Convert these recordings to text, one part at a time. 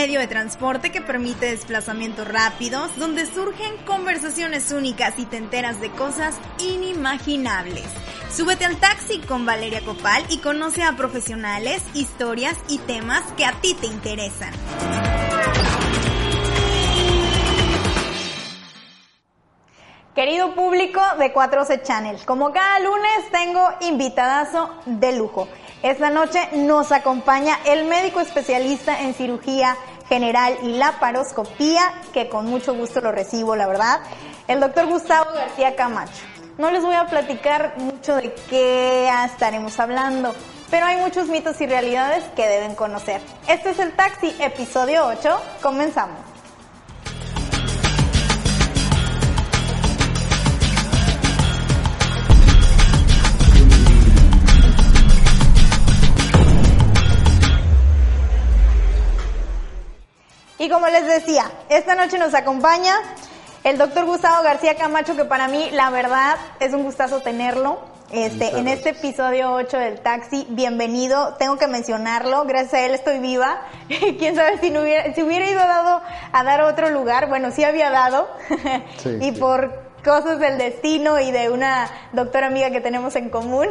Medio de transporte que permite desplazamientos rápidos, donde surgen conversaciones únicas y te enteras de cosas inimaginables. Súbete al taxi con Valeria Copal y conoce a profesionales, historias y temas que a ti te interesan. Querido público de 4C Channel, como cada lunes tengo invitadazo de lujo. Esta noche nos acompaña el médico especialista en cirugía general y laparoscopía, que con mucho gusto lo recibo, la verdad, el doctor Gustavo García Camacho. No les voy a platicar mucho de qué estaremos hablando, pero hay muchos mitos y realidades que deben conocer. Este es el Taxi, episodio 8. Comenzamos. Y como les decía, esta noche nos acompaña el doctor Gustavo García Camacho, que para mí, la verdad, es un gustazo tenerlo. Este, en este episodio 8 del taxi, bienvenido, tengo que mencionarlo, gracias a él estoy viva. Quién sabe si no hubiera, si hubiera ido dado a dar otro lugar, bueno, sí había dado, Sí, y sí. por cosas del destino y de una doctora amiga que tenemos en común,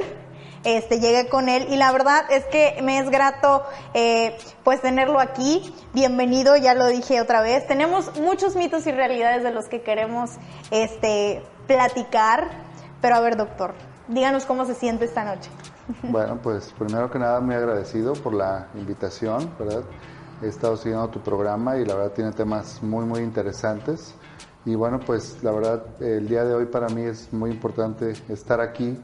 este, llegué con él y la verdad es que me es grato eh, pues tenerlo aquí. Bienvenido, ya lo dije otra vez. Tenemos muchos mitos y realidades de los que queremos este, platicar, pero a ver doctor, díganos cómo se siente esta noche. Bueno, pues primero que nada muy agradecido por la invitación, ¿verdad? He estado siguiendo tu programa y la verdad tiene temas muy, muy interesantes. Y bueno, pues la verdad el día de hoy para mí es muy importante estar aquí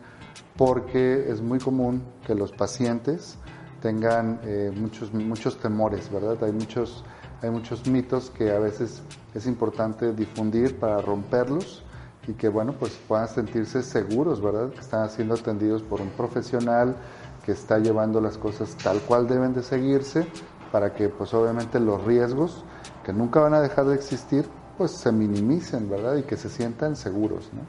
porque es muy común que los pacientes tengan eh, muchos, muchos temores, ¿verdad? Hay muchos, hay muchos mitos que a veces es importante difundir para romperlos y que bueno pues puedan sentirse seguros, ¿verdad? Que están siendo atendidos por un profesional que está llevando las cosas tal cual deben de seguirse para que pues obviamente los riesgos que nunca van a dejar de existir pues se minimicen, ¿verdad? Y que se sientan seguros, ¿no?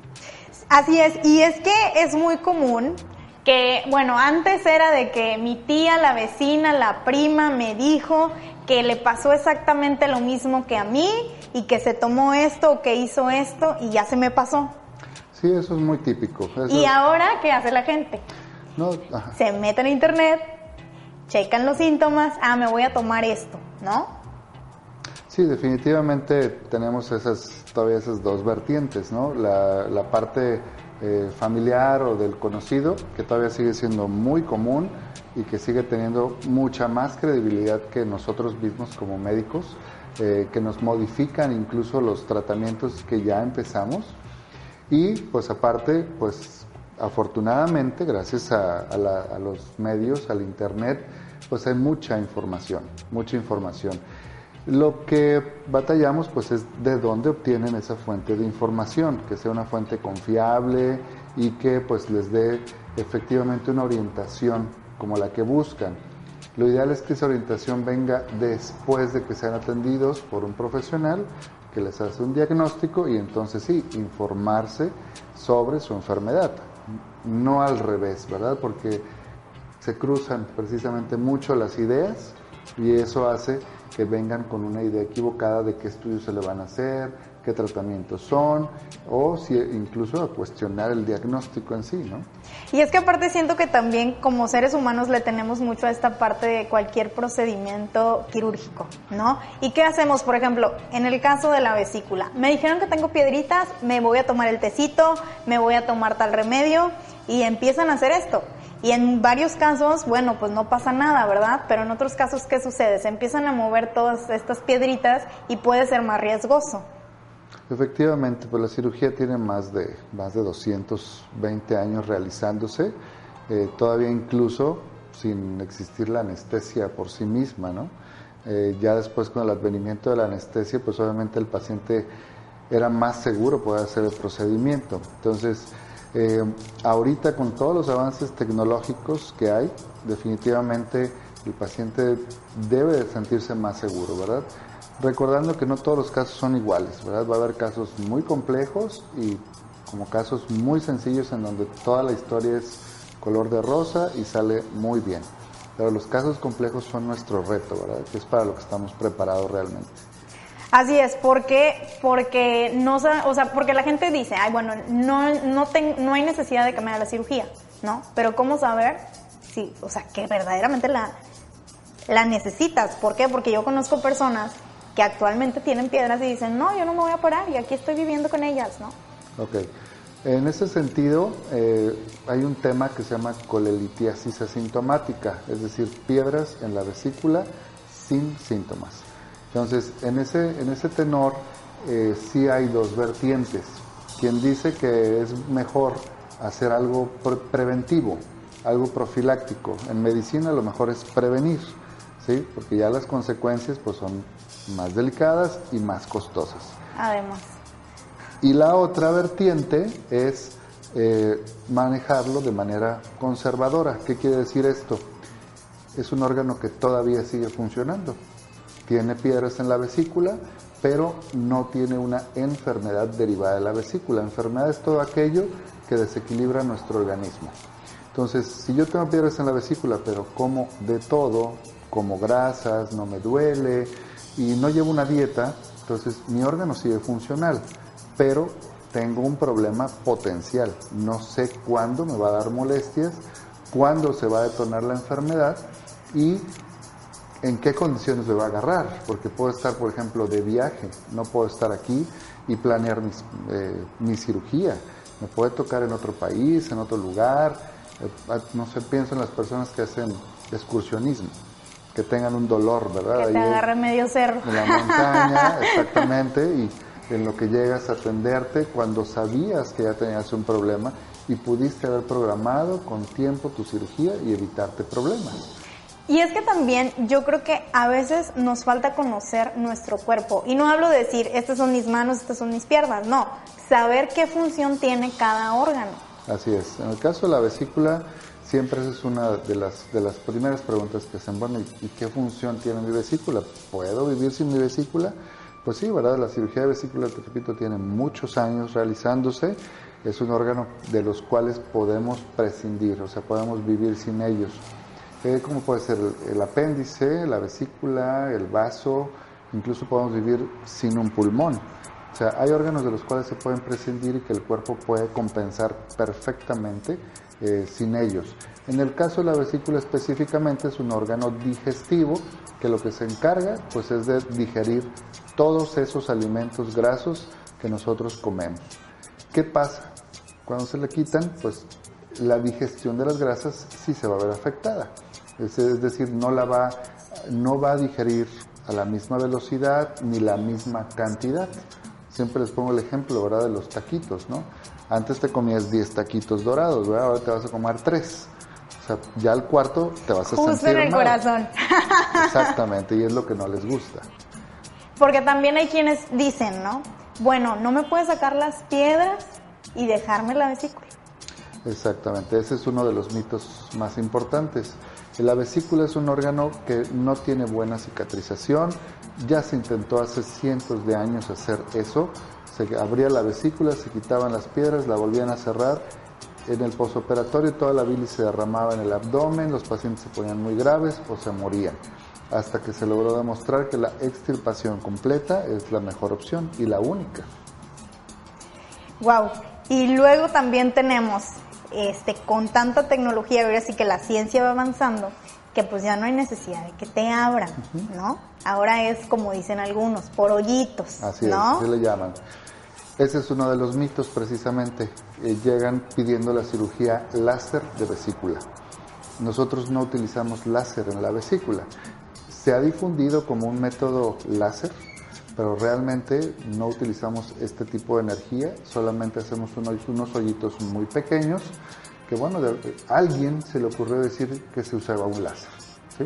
Así es, y es que es muy común que, bueno, antes era de que mi tía, la vecina, la prima me dijo que le pasó exactamente lo mismo que a mí y que se tomó esto o que hizo esto y ya se me pasó. Sí, eso es muy típico. Eso- Y ahora, ¿qué hace la gente? no. Se mete en internet, checan los síntomas, ah, me voy a tomar esto, ¿no? Sí, definitivamente tenemos esas, todavía esas dos vertientes, ¿no? La, parte eh, familiar o del conocido, que todavía sigue siendo muy común y que sigue teniendo mucha más credibilidad que nosotros mismos como médicos, eh, que nos modifican incluso los tratamientos que ya empezamos. Y pues aparte, pues afortunadamente, gracias a, a los medios, al Internet, pues hay mucha información, mucha información. Lo que batallamos pues es de dónde obtienen esa fuente de información, que sea una fuente confiable y que pues les dé efectivamente una orientación como la que buscan. Lo ideal es que esa orientación venga después de que sean atendidos por un profesional que les hace un diagnóstico y entonces sí, informarse sobre su enfermedad. No al revés, ¿verdad? Porque se cruzan precisamente mucho las ideas y eso hace que vengan con una idea equivocada de qué estudios se le van a hacer, qué tratamientos son, o si incluso a cuestionar el diagnóstico en sí, ¿no? Y es que aparte siento que también como seres humanos le tenemos mucho a esta parte de cualquier procedimiento quirúrgico, ¿no? ¿Y qué hacemos, por ejemplo, en el caso de la vesícula? Me dijeron que tengo piedritas, me voy a tomar el tecito, me voy a tomar tal remedio y empiezan a hacer esto. Y en varios casos, bueno, pues no pasa nada, ¿verdad? Pero en otros casos, ¿qué sucede? Se empiezan a mover todas estas piedritas y puede ser más riesgoso. Efectivamente, pues la cirugía tiene más de, más de 220 años realizándose, eh, todavía incluso sin existir la anestesia por sí misma, ¿no? Eh, ya después con el advenimiento de la anestesia, pues obviamente el paciente era más seguro poder hacer el procedimiento. Entonces, eh, ahorita con todos los avances tecnológicos que hay, definitivamente el paciente debe sentirse más seguro, ¿verdad? Recordando que no todos los casos son iguales, ¿verdad? Va a haber casos muy complejos y como casos muy sencillos en donde toda la historia es color de rosa y sale muy bien. Pero los casos complejos son nuestro reto, ¿verdad? Que es para lo que estamos preparados realmente. Así es, porque porque no, o sea, porque la gente dice, ay, bueno, no no no hay necesidad de haga la cirugía, ¿no? Pero cómo saber si, o sea, que verdaderamente la la necesitas, ¿por qué? Porque yo conozco personas que actualmente tienen piedras y dicen, no, yo no me voy a parar y aquí estoy viviendo con ellas, ¿no? Ok. En ese sentido, eh, hay un tema que se llama colelitiasis asintomática, es decir, piedras en la vesícula sin síntomas. Entonces, en ese, en ese tenor eh, sí hay dos vertientes. Quien dice que es mejor hacer algo preventivo, algo profiláctico. En medicina lo mejor es prevenir, ¿sí? Porque ya las consecuencias pues son más delicadas y más costosas. Además. Y la otra vertiente es eh, manejarlo de manera conservadora. ¿Qué quiere decir esto? Es un órgano que todavía sigue funcionando. Tiene piedras en la vesícula, pero no tiene una enfermedad derivada de la vesícula. Enfermedad es todo aquello que desequilibra nuestro organismo. Entonces, si yo tengo piedras en la vesícula, pero como de todo, como grasas, no me duele, y no llevo una dieta, entonces mi órgano sigue funcional, pero tengo un problema potencial. No sé cuándo me va a dar molestias, cuándo se va a detonar la enfermedad y en qué condiciones me va a agarrar, porque puedo estar, por ejemplo, de viaje, no puedo estar aquí y planear eh, mi cirugía. Me puede tocar en otro país, en otro lugar. Eh, no sé, pienso en las personas que hacen excursionismo que tengan un dolor, ¿verdad? Que te agarre medio cerro. En la montaña, exactamente, y en lo que llegas a atenderte cuando sabías que ya tenías un problema y pudiste haber programado con tiempo tu cirugía y evitarte problemas. Y es que también yo creo que a veces nos falta conocer nuestro cuerpo. Y no hablo de decir, estas son mis manos, estas son mis piernas. No, saber qué función tiene cada órgano. Así es. En el caso de la vesícula, Siempre esa es una de las, de las primeras preguntas que hacen, bueno, ¿y, qué función tiene mi vesícula? ¿Puedo vivir sin mi vesícula? Pues sí, ¿verdad? La cirugía de vesícula, te repito, tiene muchos años realizándose. Es un órgano de los cuales podemos prescindir, o sea, podemos vivir sin ellos. Eh, como puede ser el, apéndice, la vesícula, el vaso, incluso podemos vivir sin un pulmón. O sea, hay órganos de los cuales se pueden prescindir y que el cuerpo puede compensar perfectamente eh, sin ellos. En el caso de la vesícula específicamente es un órgano digestivo que lo que se encarga pues es de digerir todos esos alimentos grasos que nosotros comemos. ¿Qué pasa? Cuando se le quitan, pues la digestión de las grasas sí se va a ver afectada. Es, es decir, no la va, no va a digerir a la misma velocidad ni la misma cantidad. Siempre les pongo el ejemplo, ¿verdad? De los taquitos, ¿no? Antes te comías 10 taquitos dorados, ¿verdad? Ahora te vas a comer 3. O sea, ya al cuarto te vas a Justo sentir en el corazón. Exactamente, y es lo que no les gusta. Porque también hay quienes dicen, ¿no? Bueno, no me puedes sacar las piedras y dejarme la vesícula. Exactamente, ese es uno de los mitos más importantes. La vesícula es un órgano que no tiene buena cicatrización, ya se intentó hace cientos de años hacer eso, se abría la vesícula, se quitaban las piedras, la volvían a cerrar, en el posoperatorio toda la bilis se derramaba en el abdomen, los pacientes se ponían muy graves o se morían, hasta que se logró demostrar que la extirpación completa es la mejor opción y la única. Wow. Y luego también tenemos, este, con tanta tecnología, ahora sí que la ciencia va avanzando, que pues ya no hay necesidad de que te abran, ¿no? Ahora es como dicen algunos, por hoyitos, Así ¿no? es, así le llaman. Ese es uno de los mitos precisamente. Eh, llegan pidiendo la cirugía láser de vesícula. Nosotros no utilizamos láser en la vesícula. Se ha difundido como un método láser, pero realmente no utilizamos este tipo de energía, solamente hacemos unos, hoyitos muy pequeños, que bueno, a alguien se le ocurrió decir que se usaba un láser. ¿sí?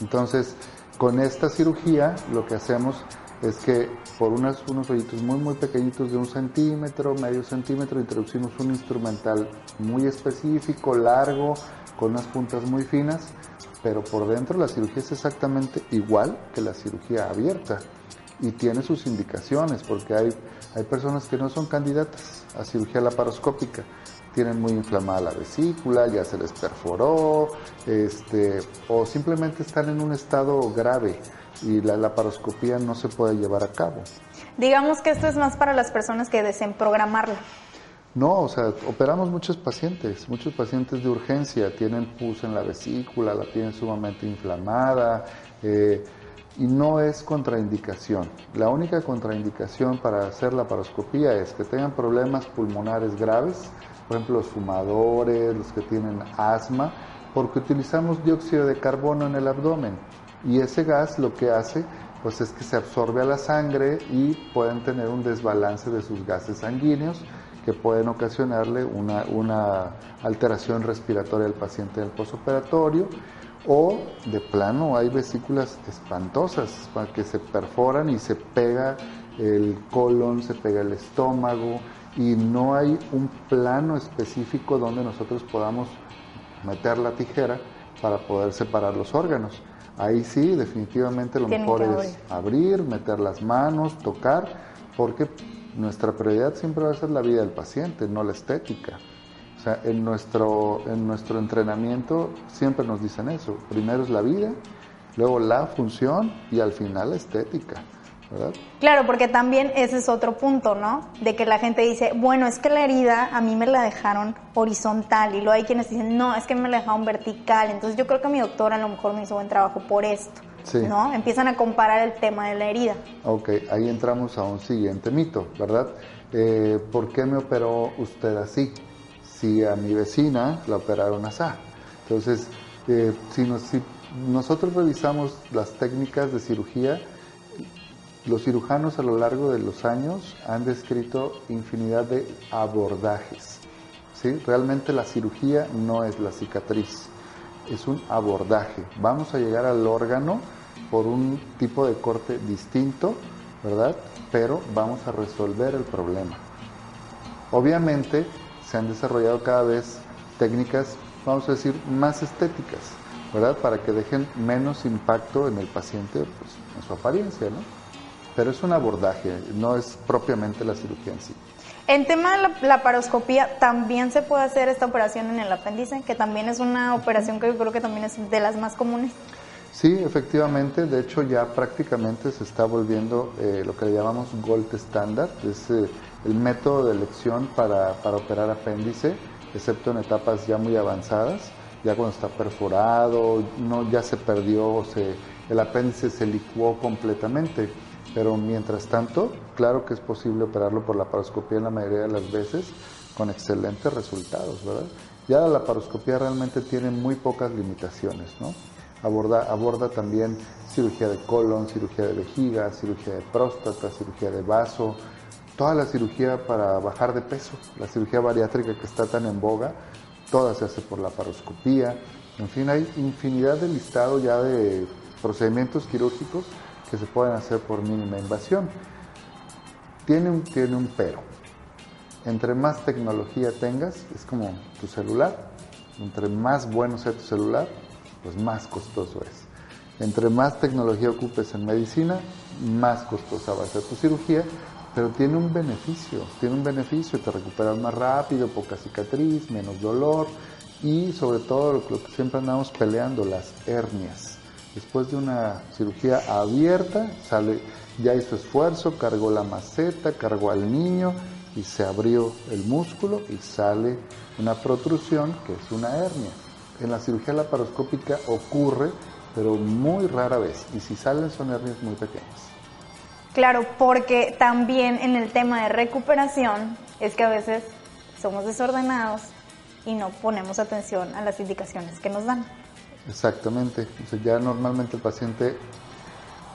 Entonces, con esta cirugía lo que hacemos es que por unas- unos hoyitos muy muy pequeñitos de un centímetro, medio centímetro, introducimos un instrumental muy específico, largo, con unas puntas muy finas, pero por dentro la cirugía es exactamente igual que la cirugía abierta y tiene sus indicaciones porque hay, hay personas que no son candidatas a cirugía laparoscópica. Tienen muy inflamada la vesícula, ya se les perforó, este, o simplemente están en un estado grave y la laparoscopía no se puede llevar a cabo. Digamos que esto es más para las personas que deseen programarla. No, o sea, operamos muchos pacientes, muchos pacientes de urgencia, tienen pus en la vesícula, la tienen sumamente inflamada eh, y no es contraindicación. La única contraindicación para hacer la paroscopía es que tengan problemas pulmonares graves, por ejemplo los fumadores, los que tienen asma, porque utilizamos dióxido de carbono en el abdomen y ese gas lo que hace pues es que se absorbe a la sangre y pueden tener un desbalance de sus gases sanguíneos que pueden ocasionarle una, alteración respiratoria al paciente en el posoperatorio o de plano hay vesículas espantosas para que se perforan y se pega el colon, se pega el estómago y no hay un plano específico donde nosotros podamos meter la tijera para poder separar los órganos. Ahí sí, definitivamente lo Tienen mejor es abrir, meter las manos, tocar, porque nuestra prioridad siempre va a ser la vida del paciente, no la estética. O sea, en nuestro, en nuestro entrenamiento siempre nos dicen eso. Primero es la vida, luego la función y al final la estética. ¿verdad? Claro, porque también ese es otro punto, ¿no? De que la gente dice, bueno, es que la herida a mí me la dejaron horizontal y luego hay quienes dicen, no, es que me la dejaron vertical. Entonces yo creo que mi doctor a lo mejor me hizo buen trabajo por esto, Sí. ¿no? Empiezan a comparar el tema de la herida. Ok, ahí entramos a un siguiente mito, ¿verdad? Eh, ¿Por qué me operó usted así? Si a mi vecina la operaron así. Entonces, eh, si, nos- si nosotros revisamos las técnicas de cirugía, los cirujanos a lo largo de los años han descrito infinidad de abordajes. ¿sí? Realmente la cirugía no es la cicatriz, es un abordaje. Vamos a llegar al órgano por un tipo de corte distinto, ¿verdad? Pero vamos a resolver el problema. Obviamente se han desarrollado cada vez técnicas, vamos a decir, más estéticas, ¿verdad? Para que dejen menos impacto en el paciente, pues, en su apariencia, ¿no? Pero es un abordaje, no es propiamente la cirugía en sí. En tema de la laparoscopía, también se puede hacer esta operación en el apéndice, que también es una operación que yo creo que también es de las más comunes. Sí, efectivamente, de hecho ya prácticamente se está volviendo eh, lo que le llamamos gold standard, es eh, el método de elección para, para operar apéndice, excepto en etapas ya muy avanzadas, ya cuando está perforado, no, ya se perdió, se, el apéndice se licuó completamente, pero mientras tanto, claro que es posible operarlo por la paroscopía en la mayoría de las veces con excelentes resultados, ¿verdad? Ya la laparoscopía realmente tiene muy pocas limitaciones, ¿no? Aborda, aborda también cirugía de colon, cirugía de vejiga, cirugía de próstata, cirugía de vaso, toda la cirugía para bajar de peso, la cirugía bariátrica que está tan en boga, toda se hace por la paroscopía. En fin, hay infinidad de listado ya de procedimientos quirúrgicos que se pueden hacer por mínima invasión. Tiene un, tiene un pero. Entre más tecnología tengas, es como tu celular, entre más bueno sea tu celular, pues más costoso es. Entre más tecnología ocupes en medicina, más costosa va a ser tu cirugía, pero tiene un beneficio, tiene un beneficio, te recuperas más rápido, poca cicatriz, menos dolor y sobre todo lo que siempre andamos peleando, las hernias. Después de una cirugía abierta, sale, ya hizo esfuerzo, cargó la maceta, cargó al niño y se abrió el músculo y sale una protrusión que es una hernia. En la cirugía laparoscópica ocurre, pero muy rara vez, y si salen son hernias muy pequeñas. Claro, porque también en el tema de recuperación es que a veces somos desordenados y no ponemos atención a las indicaciones que nos dan. Exactamente, ya normalmente el paciente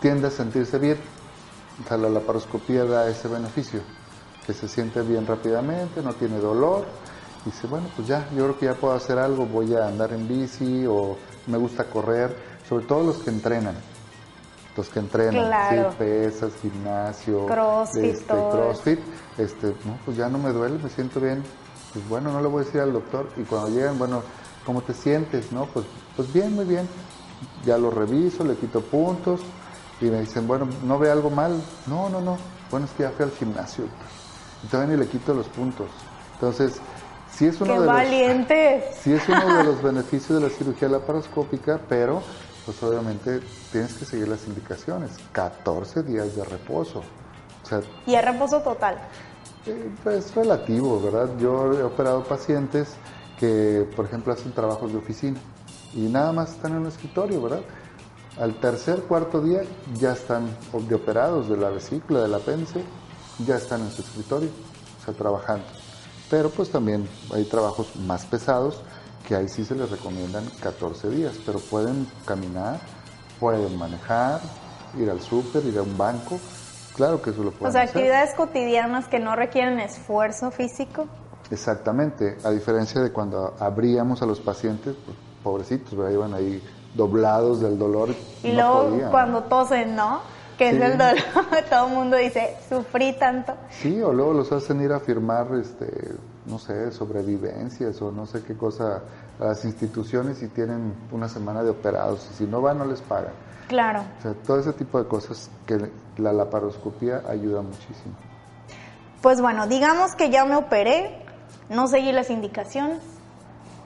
tiende a sentirse bien, o sea, la laparoscopía da ese beneficio, que se siente bien rápidamente, no tiene dolor, y dice, bueno, pues ya, yo creo que ya puedo hacer algo, voy a andar en bici o me gusta correr, sobre todo los que entrenan los que entrenan, pesas, gimnasio, crossfit, este, crossfit, este, no, pues ya no me duele, me siento bien, pues bueno, no le voy a decir al doctor y cuando llegan, bueno, ¿cómo te sientes? No, pues, pues bien, muy bien, ya lo reviso, le quito puntos y me dicen, bueno, ¿no ve algo mal? No, no, no, bueno, es que ya fui al gimnasio y todavía ni le quito los puntos. Entonces, si es uno ¡Qué de valiente! los sí es uno de los beneficios de la cirugía laparoscópica, pero pues obviamente tienes que seguir las indicaciones. 14 días de reposo. ¿Y es reposo total? Eh, pues relativo, ¿verdad? Yo he operado pacientes que, por ejemplo, hacen trabajos de oficina y nada más están en un escritorio, ¿verdad? Al tercer, cuarto día ya están de operados de la vesícula, del apéndice, ya están en su escritorio, o sea, trabajando. Pero pues también hay trabajos más pesados que ahí sí se les recomiendan 14 días, pero pueden caminar, pueden manejar, ir al súper, ir a un banco, claro que eso lo pueden O sea, actividades cotidianas que no requieren esfuerzo físico. Exactamente, a diferencia de cuando abríamos a los pacientes, pues, pobrecitos, iban ahí doblados del dolor. Y luego cuando tosen, ¿no? Que es el dolor, todo el mundo dice, sufrí tanto. Sí, o luego los hacen ir a firmar este, no sé, sobrevivencias o no sé qué cosa a las instituciones y tienen una semana de operados y si no van no les pagan. Claro. O sea, todo ese tipo de cosas que la laparoscopía ayuda muchísimo. Pues bueno, digamos que ya me operé, no seguí las indicaciones.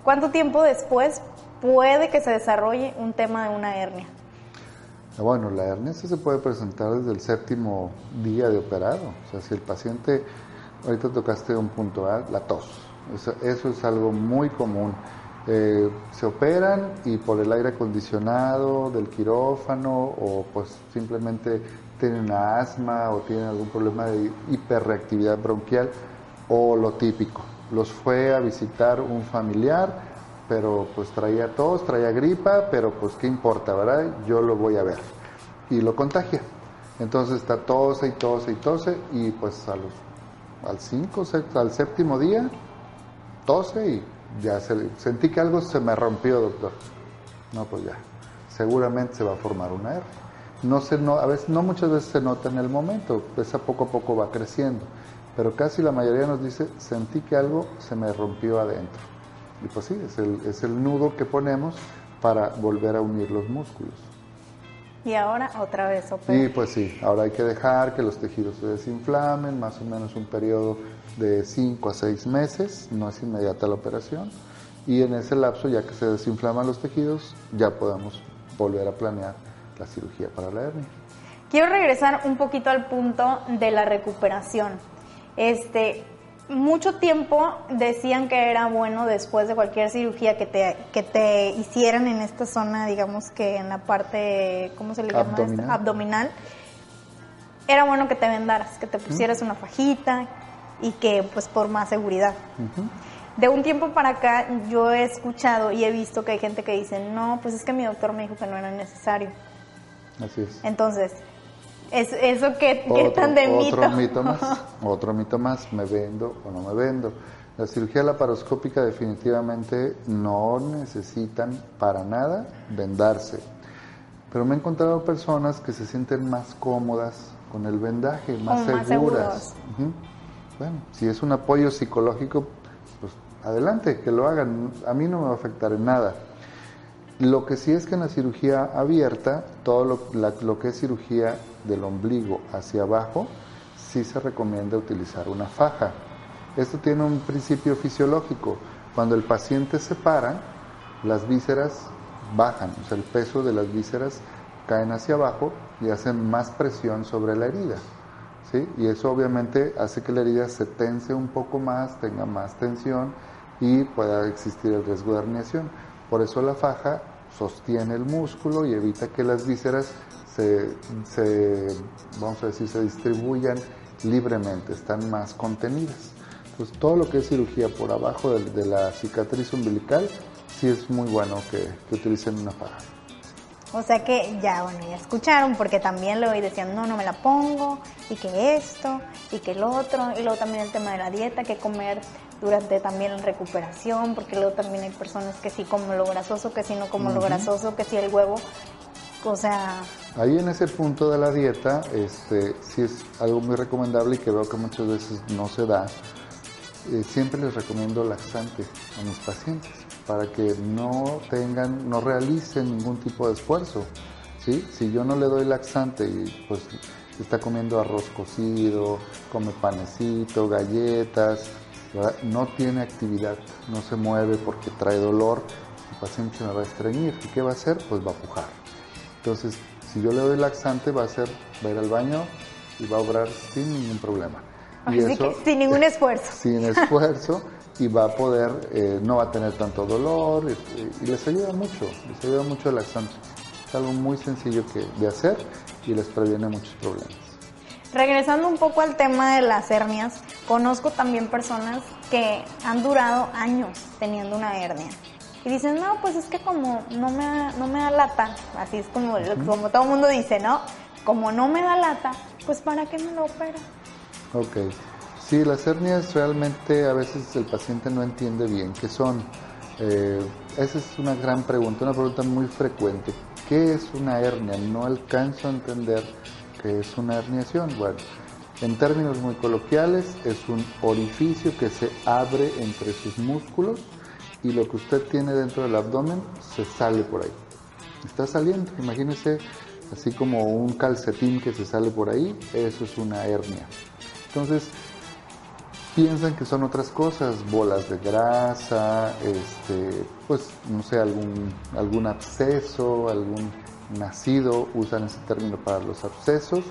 ¿Cuánto tiempo después puede que se desarrolle un tema de una hernia? Ah, bueno, la hernia se puede presentar desde el séptimo día de operado. O sea, si el paciente ahorita tocaste un punto, A, la tos. Eso, es algo muy común. Eh, se operan y por el aire acondicionado del quirófano o pues simplemente tienen asma o tienen algún problema de hiperreactividad bronquial o lo típico. Los fue a visitar un familiar, pero pues traía tos, traía gripa, pero pues qué importa, ¿verdad? Yo lo voy a ver. Y lo contagia. Entonces está tose y tose y tose y pues a los al 5, al séptimo día, tose y ya sentí que algo se me rompió, doctor. No, pues ya, seguramente se va a formar una hernia. No se, no, a veces, no muchas veces se nota en el momento, poco a poco va creciendo, pero casi la mayoría nos dice, sentí que algo se me rompió adentro. Y pues sí, es el, es el nudo que ponemos para volver a unir los músculos. Y ahora otra vez Sí, pues sí, ahora hay que dejar que los tejidos se desinflamen, más o menos un periodo de 5 a 6 meses, no es inmediata la operación, y en ese lapso, ya que se desinflaman los tejidos, ya podemos volver a planear la cirugía para la hernia. Quiero regresar un poquito al punto de la recuperación. Este, mucho tiempo decían que era bueno después de cualquier cirugía que te, que te hicieran en esta zona, digamos que en la parte, ¿cómo se le llama? Abdominal. Abdominal. Era bueno que te vendaras, que te pusieras una fajita y que pues por más seguridad. De un tiempo para acá yo he escuchado y he visto que hay gente que dice, no, pues es que mi doctor me dijo que no era necesario. Así es. Entonces, es, ¿Eso qué, tan de mito? Otro mito más, otro mito más, ¿me vendo o no me vendo? La cirugía laparoscópica definitivamente no necesitan para nada vendarse, pero me he encontrado personas que se sienten más cómodas con el vendaje, más seguras. bueno, si es un apoyo psicológico, pues adelante, que lo hagan. A mí no me va a afectar en nada. Lo que sí es que en la cirugía abierta, todo lo, que es cirugía del ombligo hacia abajo, sí se recomienda utilizar una faja. Esto tiene un principio fisiológico. Cuando el paciente se para, las vísceras bajan, o sea, el peso de las vísceras caen hacia abajo y hacen más presión sobre la herida. ¿sí? Y eso obviamente hace que la herida se tense un poco más, tenga más tensión y pueda existir el riesgo de herniación. Por eso la faja sostiene el músculo y evita que las vísceras se, se vamos a decir, se distribuyan libremente, están más contenidas. Entonces todo lo que es cirugía por abajo de, la cicatriz umbilical, sí es muy bueno que, que utilicen una faja. O sea que ya, bueno, ya escucharon, porque también voy diciendo, no, no me la pongo, y que esto, y que el otro, y luego también el tema de la dieta, que comer durante también la recuperación, porque luego también hay personas que sí como lo grasoso, que sí no como lo grasoso, que sí el huevo, o sea... Ahí en ese punto de la dieta, este, sí es algo muy recomendable y que veo que muchas veces no se da. Eh, siempre les recomiendo laxante a mis pacientes para que no tengan, no realicen ningún tipo de esfuerzo. ¿sí? Si yo no le doy laxante y pues está comiendo arroz cocido, come panecito, galletas, no tiene actividad, no se mueve porque trae dolor, el paciente me va a estreñir. ¿Y qué va a hacer? Pues va a pujar. Entonces, si yo le doy laxante, va a hacer, va a ir al baño y va a obrar sin ningún problema. Y eso, sin ningún esfuerzo. Sin esfuerzo y va a poder, eh, no va a tener tanto dolor y, les ayuda mucho, les ayuda mucho el laxante. Es algo muy sencillo que, de hacer y les previene muchos problemas. Regresando un poco al tema de las hernias, conozco también personas que han durado años teniendo una hernia. Y dicen, no, pues es que como no me, da, no me da lata, así es como, como todo el mundo dice, ¿no? Como no me da lata, pues ¿para qué me lo opero? Ok. Sí, las hernias realmente a veces el paciente no entiende bien qué son. Eh, esa es una gran pregunta, una pregunta muy frecuente. ¿Qué es una hernia? No alcanzo a entender es una herniación. Bueno, en términos muy coloquiales, es un orificio que se abre entre sus músculos y lo que usted tiene dentro del abdomen se sale por ahí. Está saliendo, imagínese así como un calcetín que se sale por ahí, eso es una hernia. Entonces, piensan que son otras cosas, bolas de grasa, este, pues no sé, algún, algún absceso, algún nacido, usan ese término para los abscesos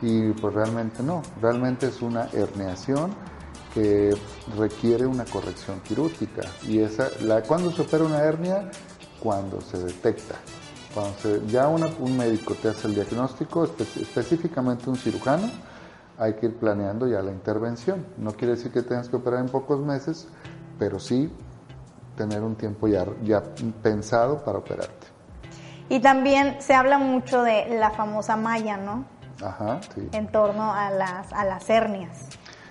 y pues realmente no, realmente es una herniación que requiere una corrección quirúrgica y esa, la, ¿cuándo se opera una hernia? Cuando se detecta. Cuando ya un médico te hace el diagnóstico, específicamente un cirujano, hay que ir planeando ya la intervención. No quiere decir que tengas que operar en pocos meses, pero sí tener un tiempo ya pensado para operarte. Y también se habla mucho de la famosa malla, ¿no? Ajá, sí. En torno a las, a las hernias.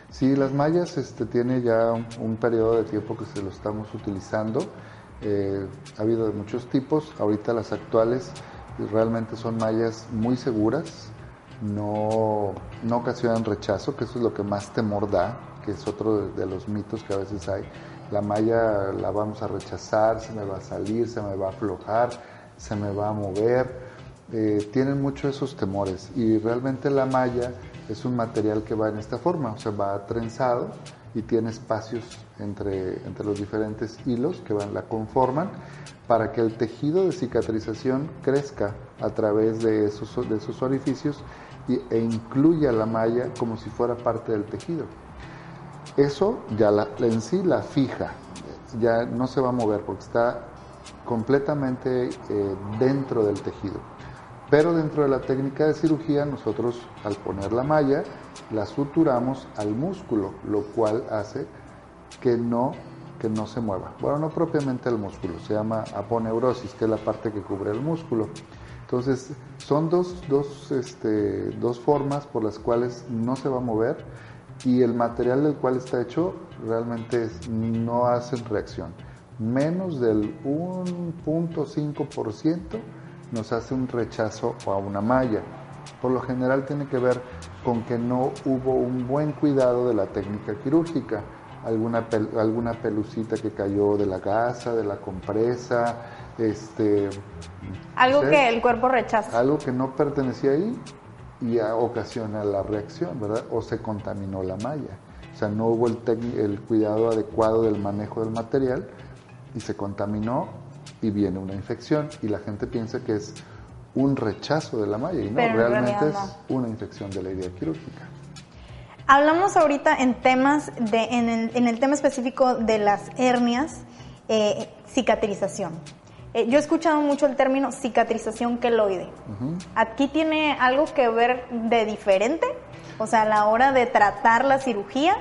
Sí, las mallas este, tiene ya un, periodo de tiempo que se lo estamos utilizando. Eh, ha habido de muchos tipos. Ahorita las actuales realmente son mallas muy seguras, no, no ocasionan rechazo, que eso es lo que más temor da, que es otro de, los mitos que a veces hay. La malla la vamos a rechazar, se me va a salir, se me va a aflojar, se me va a mover. Eh, tienen mucho esos temores y realmente la malla es un material que va en esta forma, o sea, va trenzado y tiene espacios entre, entre los diferentes hilos que van, la conforman para que el tejido de cicatrización crezca a través de esos, de esos orificios e incluya la malla como si fuera parte del tejido. Eso ya la, en sí la fija, ya no se va a mover porque está completamente eh, dentro del tejido. Pero dentro de la técnica de cirugía nosotros al poner la malla la suturamos al músculo, lo cual hace que no, que no se mueva. Bueno, no propiamente al músculo, se llama aponeurosis, que es la parte que cubre el músculo. Entonces, son dos, dos, este, dos formas por las cuales no se va a mover y el material del cual está hecho realmente no hace reacción. Menos del 1.5% nos hace un rechazo a una malla. Por lo general tiene que ver con que no hubo un buen cuidado de la técnica quirúrgica. Alguna, alguna pelucita que cayó de la gasa, de la compresa, este... Algo que el cuerpo rechaza. Algo que no pertenecía ahí y ocasiona la reacción, ¿verdad? O se contaminó la malla. O sea, no hubo el, el cuidado adecuado del manejo del material y se contaminó y viene una infección y la gente piensa que es un rechazo de la malla y no, realmente es una infección de la herida quirúrgica. Hablamos ahorita en temas de, en el, en el tema específico de las hernias, eh, cicatrización. Eh, yo he escuchado mucho el término cicatrización queloide. ¿Aquí tiene algo que ver de diferente? O sea, a la hora de tratar la cirugía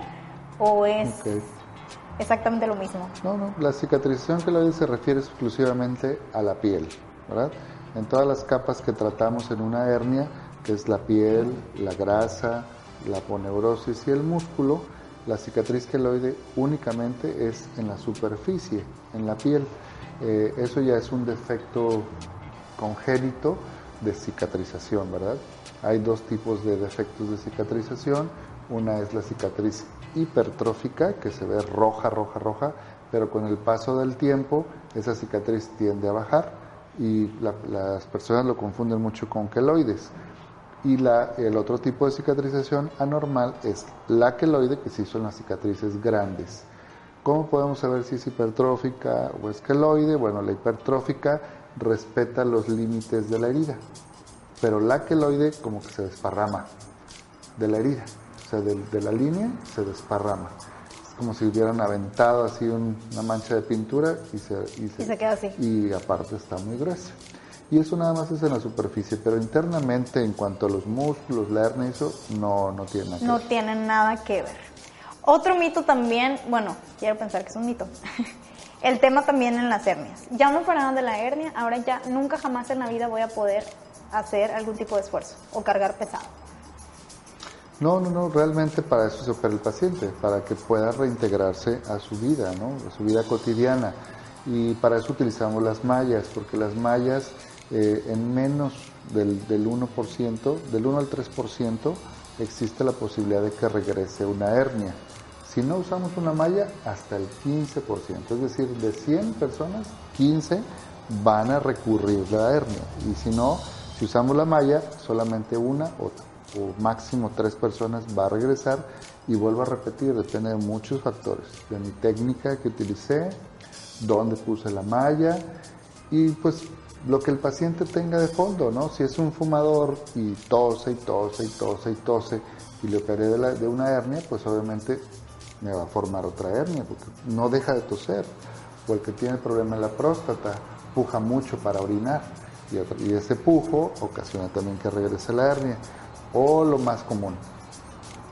o es exactamente lo mismo. No, no, la cicatrización queloide se refiere exclusivamente a la piel, ¿verdad? En todas las capas que tratamos en una hernia, que es la piel, la grasa, la poneurosis y el músculo, la cicatriz queloide únicamente es en la superficie, en la piel. Eh, eso ya es un defecto congénito de cicatrización, ¿verdad? Hay dos tipos de defectos de cicatrización. Una es la cicatriz hipertrófica, que se ve roja, roja, roja, pero con el paso del tiempo esa cicatriz tiende a bajar y las personas lo confunden mucho con queloides. Y la, el otro tipo de cicatrización anormal es la queloide, que sí son las cicatrices grandes. ¿Cómo podemos saber si es hipertrófica o es queloide? Bueno, la hipertrófica respeta los límites de la herida, pero la queloide como que se desparrama de la herida, o sea, de, la línea se desparrama. Es como si hubieran aventado así una mancha de pintura y se, y se queda así. Y aparte está muy gruesa. Y eso nada más es en la superficie, pero internamente en cuanto a los músculos, la hernia, eso no, no tiene nada que no tienen nada que ver. Otro mito también, bueno, quiero pensar que es un mito. El tema también en las hernias. Ya me operaron de la hernia, ahora ya nunca jamás en la vida voy a poder hacer algún tipo de esfuerzo o cargar pesado. No, no, no, realmente para eso se opera el paciente, para que pueda reintegrarse a su vida, ¿no? A su vida cotidiana. Y para eso utilizamos las mallas, porque las mallas eh, en menos del, del 1%, del 1 al 3%, existe la posibilidad de que regrese una hernia. Si no usamos una malla, hasta el 15%. Es decir, de 100 personas, 15 van a recurrir la hernia. Y si no, si usamos la malla, solamente una o, máximo tres personas va a regresar. Y vuelvo a repetir, depende de muchos factores. De mi técnica que utilicé, dónde puse la malla y pues lo que el paciente tenga de fondo, ¿no? Si es un fumador y tose y tose y tose y tose y le operé de, una hernia, pues obviamente me va a formar otra hernia, porque no deja de toser. O el que tiene problema en la próstata, puja mucho para orinar y, ese pujo ocasiona también que regrese la hernia. O lo más común,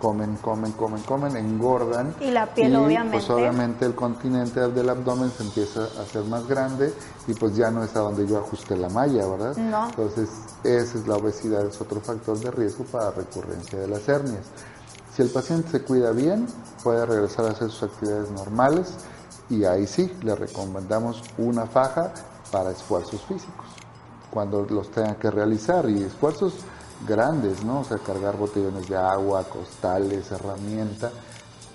comen, comen, comen, comen, engordan. Y la piel obviamente. Pues obviamente el continente del abdomen se empieza a hacer más grande y pues ya no es a donde yo ajusté la malla, ¿verdad? No. Entonces, esa es la obesidad, es otro factor de riesgo para recurrencia de las hernias. Si el paciente se cuida bien, puede regresar a hacer sus actividades normales y ahí sí le recomendamos una faja para esfuerzos físicos cuando los tenga que realizar y esfuerzos grandes, ¿no? O sea, cargar botellones de agua, costales, herramienta,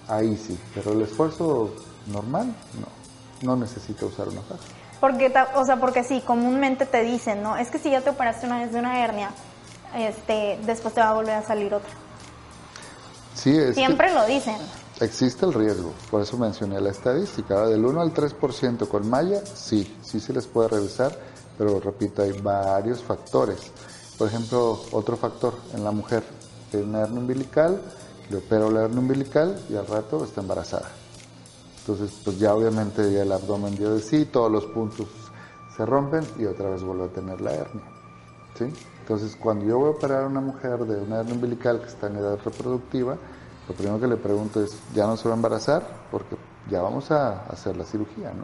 ahí sí, pero el esfuerzo normal no, no necesita usar una faja. Porque, o sea, porque sí, comúnmente te dicen, ¿no? Es que si ya te operaste una vez de una hernia, este, después te va a volver a salir otra. Siempre lo dicen. Existe el riesgo, por eso mencioné la estadística. Del 1 al 3% con malla, sí, sí se les puede revisar, pero repito, hay varios factores. Por ejemplo, otro factor en la mujer, tiene una hernia umbilical, le opero la hernia umbilical y al rato está embarazada. Entonces, pues ya obviamente ya el abdomen dio de sí, todos los puntos se rompen y otra vez vuelve a tener la hernia. ¿sí? Entonces, cuando yo voy a operar a una mujer de una hernia umbilical que está en edad reproductiva, lo primero que le pregunto es, ¿ya no se va a embarazar? Porque ya vamos a hacer la cirugía, ¿no?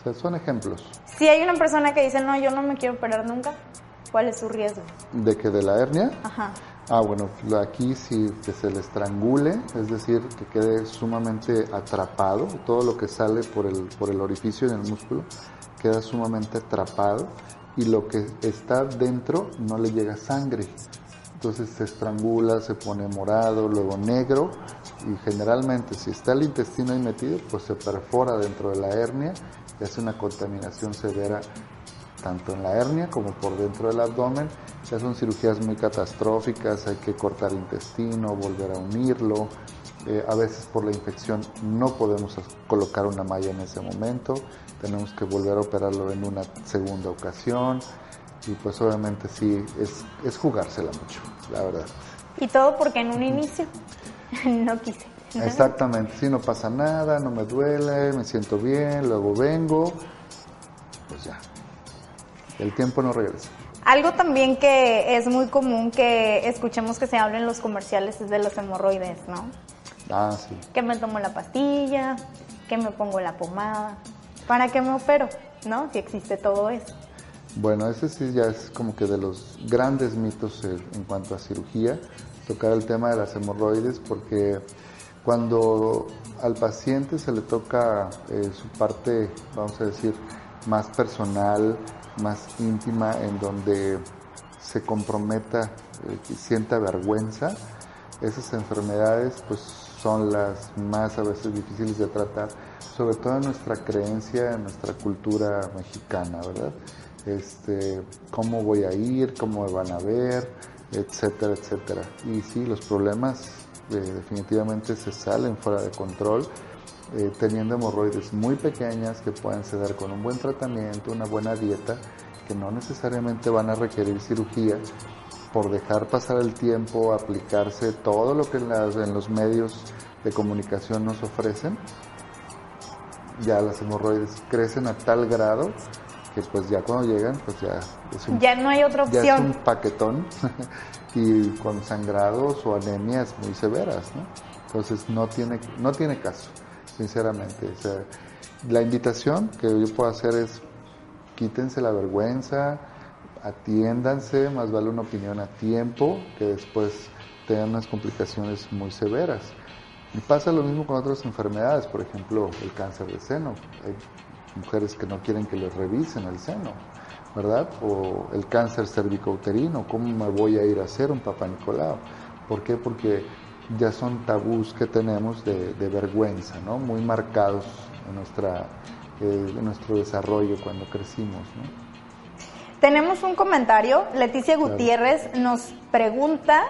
O sea, son ejemplos. Si hay una persona que dice, no, yo no me quiero operar nunca, ¿cuál es su riesgo? ¿De que de la hernia? Ajá. Ah, bueno, aquí sí que se le estrangule, es decir, que quede sumamente atrapado, todo lo que sale por el, por el orificio en el músculo queda sumamente atrapado y lo que está dentro no le llega sangre. entonces se estrangula, se pone morado, luego negro y generalmente si está el intestino ahí metido, pues se perfora dentro de la hernia y hace una contaminación severa tanto en la hernia como por dentro del abdomen. Ya son cirugías muy catastróficas, hay que cortar intestino, volver a unirlo. Eh, a veces por la infección no podemos colocar una malla en ese momento, tenemos que volver a operarlo en una segunda ocasión y pues obviamente sí, es, es jugársela mucho, la verdad. Y todo porque en un inicio no quise. Exactamente, sí, no pasa nada, no me duele, me siento bien, luego vengo, pues ya, el tiempo no regresa. Algo también que es muy común que escuchemos que se hablen en los comerciales es de los hemorroides, ¿no? Ah, sí. Que me tomo la pastilla, que me pongo la pomada, para que me opero, ¿no? Si existe todo eso. Bueno, ese sí ya es como que de los grandes mitos en cuanto a cirugía, tocar el tema de las hemorroides, porque cuando al paciente se le toca eh, su parte, vamos a decir, más personal, más íntima, en donde se comprometa, eh, sienta vergüenza, esas enfermedades pues son las más a veces difíciles de tratar, sobre todo en nuestra creencia, en nuestra cultura mexicana, ¿verdad? este, cómo voy a ir, cómo me van a ver, etcétera, etcétera. Y sí, los problemas eh, definitivamente se salen fuera de control, eh, teniendo hemorroides muy pequeñas que pueden ceder con un buen tratamiento, una buena dieta, que no necesariamente van a requerir cirugía por dejar pasar el tiempo, aplicarse todo lo que en, en los medios de comunicación nos ofrecen. Ya las hemorroides crecen a tal grado que pues ya cuando llegan, pues ya es un, ya no hay otra opción. Ya es un paquetón y con sangrados o anemias muy severas, ¿no? Entonces no tiene, no tiene caso, sinceramente. O sea, la invitación que yo puedo hacer es quítense la vergüenza, atiéndanse, más vale una opinión a tiempo que después tengan unas complicaciones muy severas. Y pasa lo mismo con otras enfermedades, por ejemplo, el cáncer de seno mujeres que no quieren que les revisen el seno, ¿verdad? O el cáncer cervicouterino, ¿cómo me voy a ir a hacer un papá Nicolau? ¿Por qué? Porque ya son tabús que tenemos de, vergüenza, ¿no? Muy marcados en, nuestra, eh, en nuestro desarrollo cuando crecimos, ¿no? Tenemos un comentario. Leticia Gutiérrez nos pregunta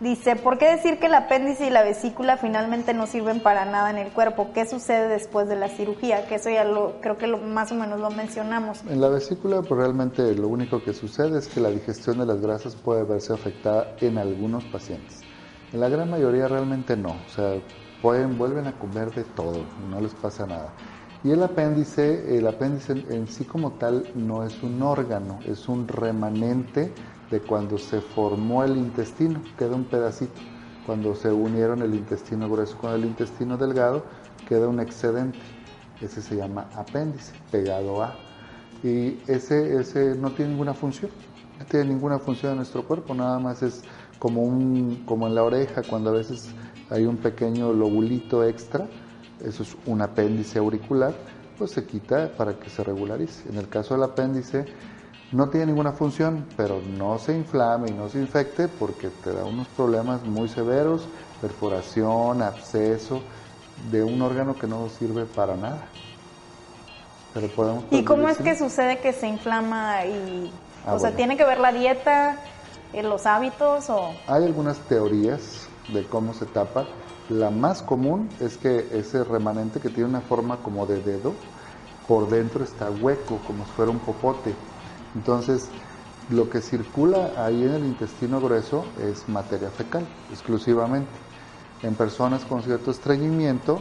Dice, ¿por qué decir que el apéndice y la vesícula finalmente no sirven para nada en el cuerpo? ¿Qué sucede después de la cirugía? Que eso ya lo, creo que lo, más o menos lo mencionamos. En la vesícula, pues realmente lo único que sucede es que la digestión de las grasas puede verse afectada en algunos pacientes. En la gran mayoría realmente no. O sea, pueden, vuelven a comer de todo, no les pasa nada. Y el apéndice, el apéndice en sí como tal no es un órgano, es un remanente de cuando se formó el intestino, queda un pedacito. Cuando se unieron el intestino grueso con el intestino delgado, queda un excedente. Ese se llama apéndice, pegado a. Y ese, ese no tiene ninguna función, no tiene ninguna función en nuestro cuerpo, nada más es como, un, como en la oreja, cuando a veces hay un pequeño lobulito extra, eso es un apéndice auricular, pues se quita para que se regularice. En el caso del apéndice, no tiene ninguna función, pero no se inflame y no se infecte porque te da unos problemas muy severos, perforación, absceso, de un órgano que no sirve para nada. Pero podemos ¿Y cómo es que sucede que se inflama y, ah, o sea, tiene que ver la dieta, eh, los hábitos o? Hay algunas teorías de cómo se tapa. La más común es que ese remanente que tiene una forma como de dedo, por dentro está hueco, como si fuera un popote entonces, lo que circula ahí en el intestino grueso es materia fecal, exclusivamente. En personas con cierto estreñimiento,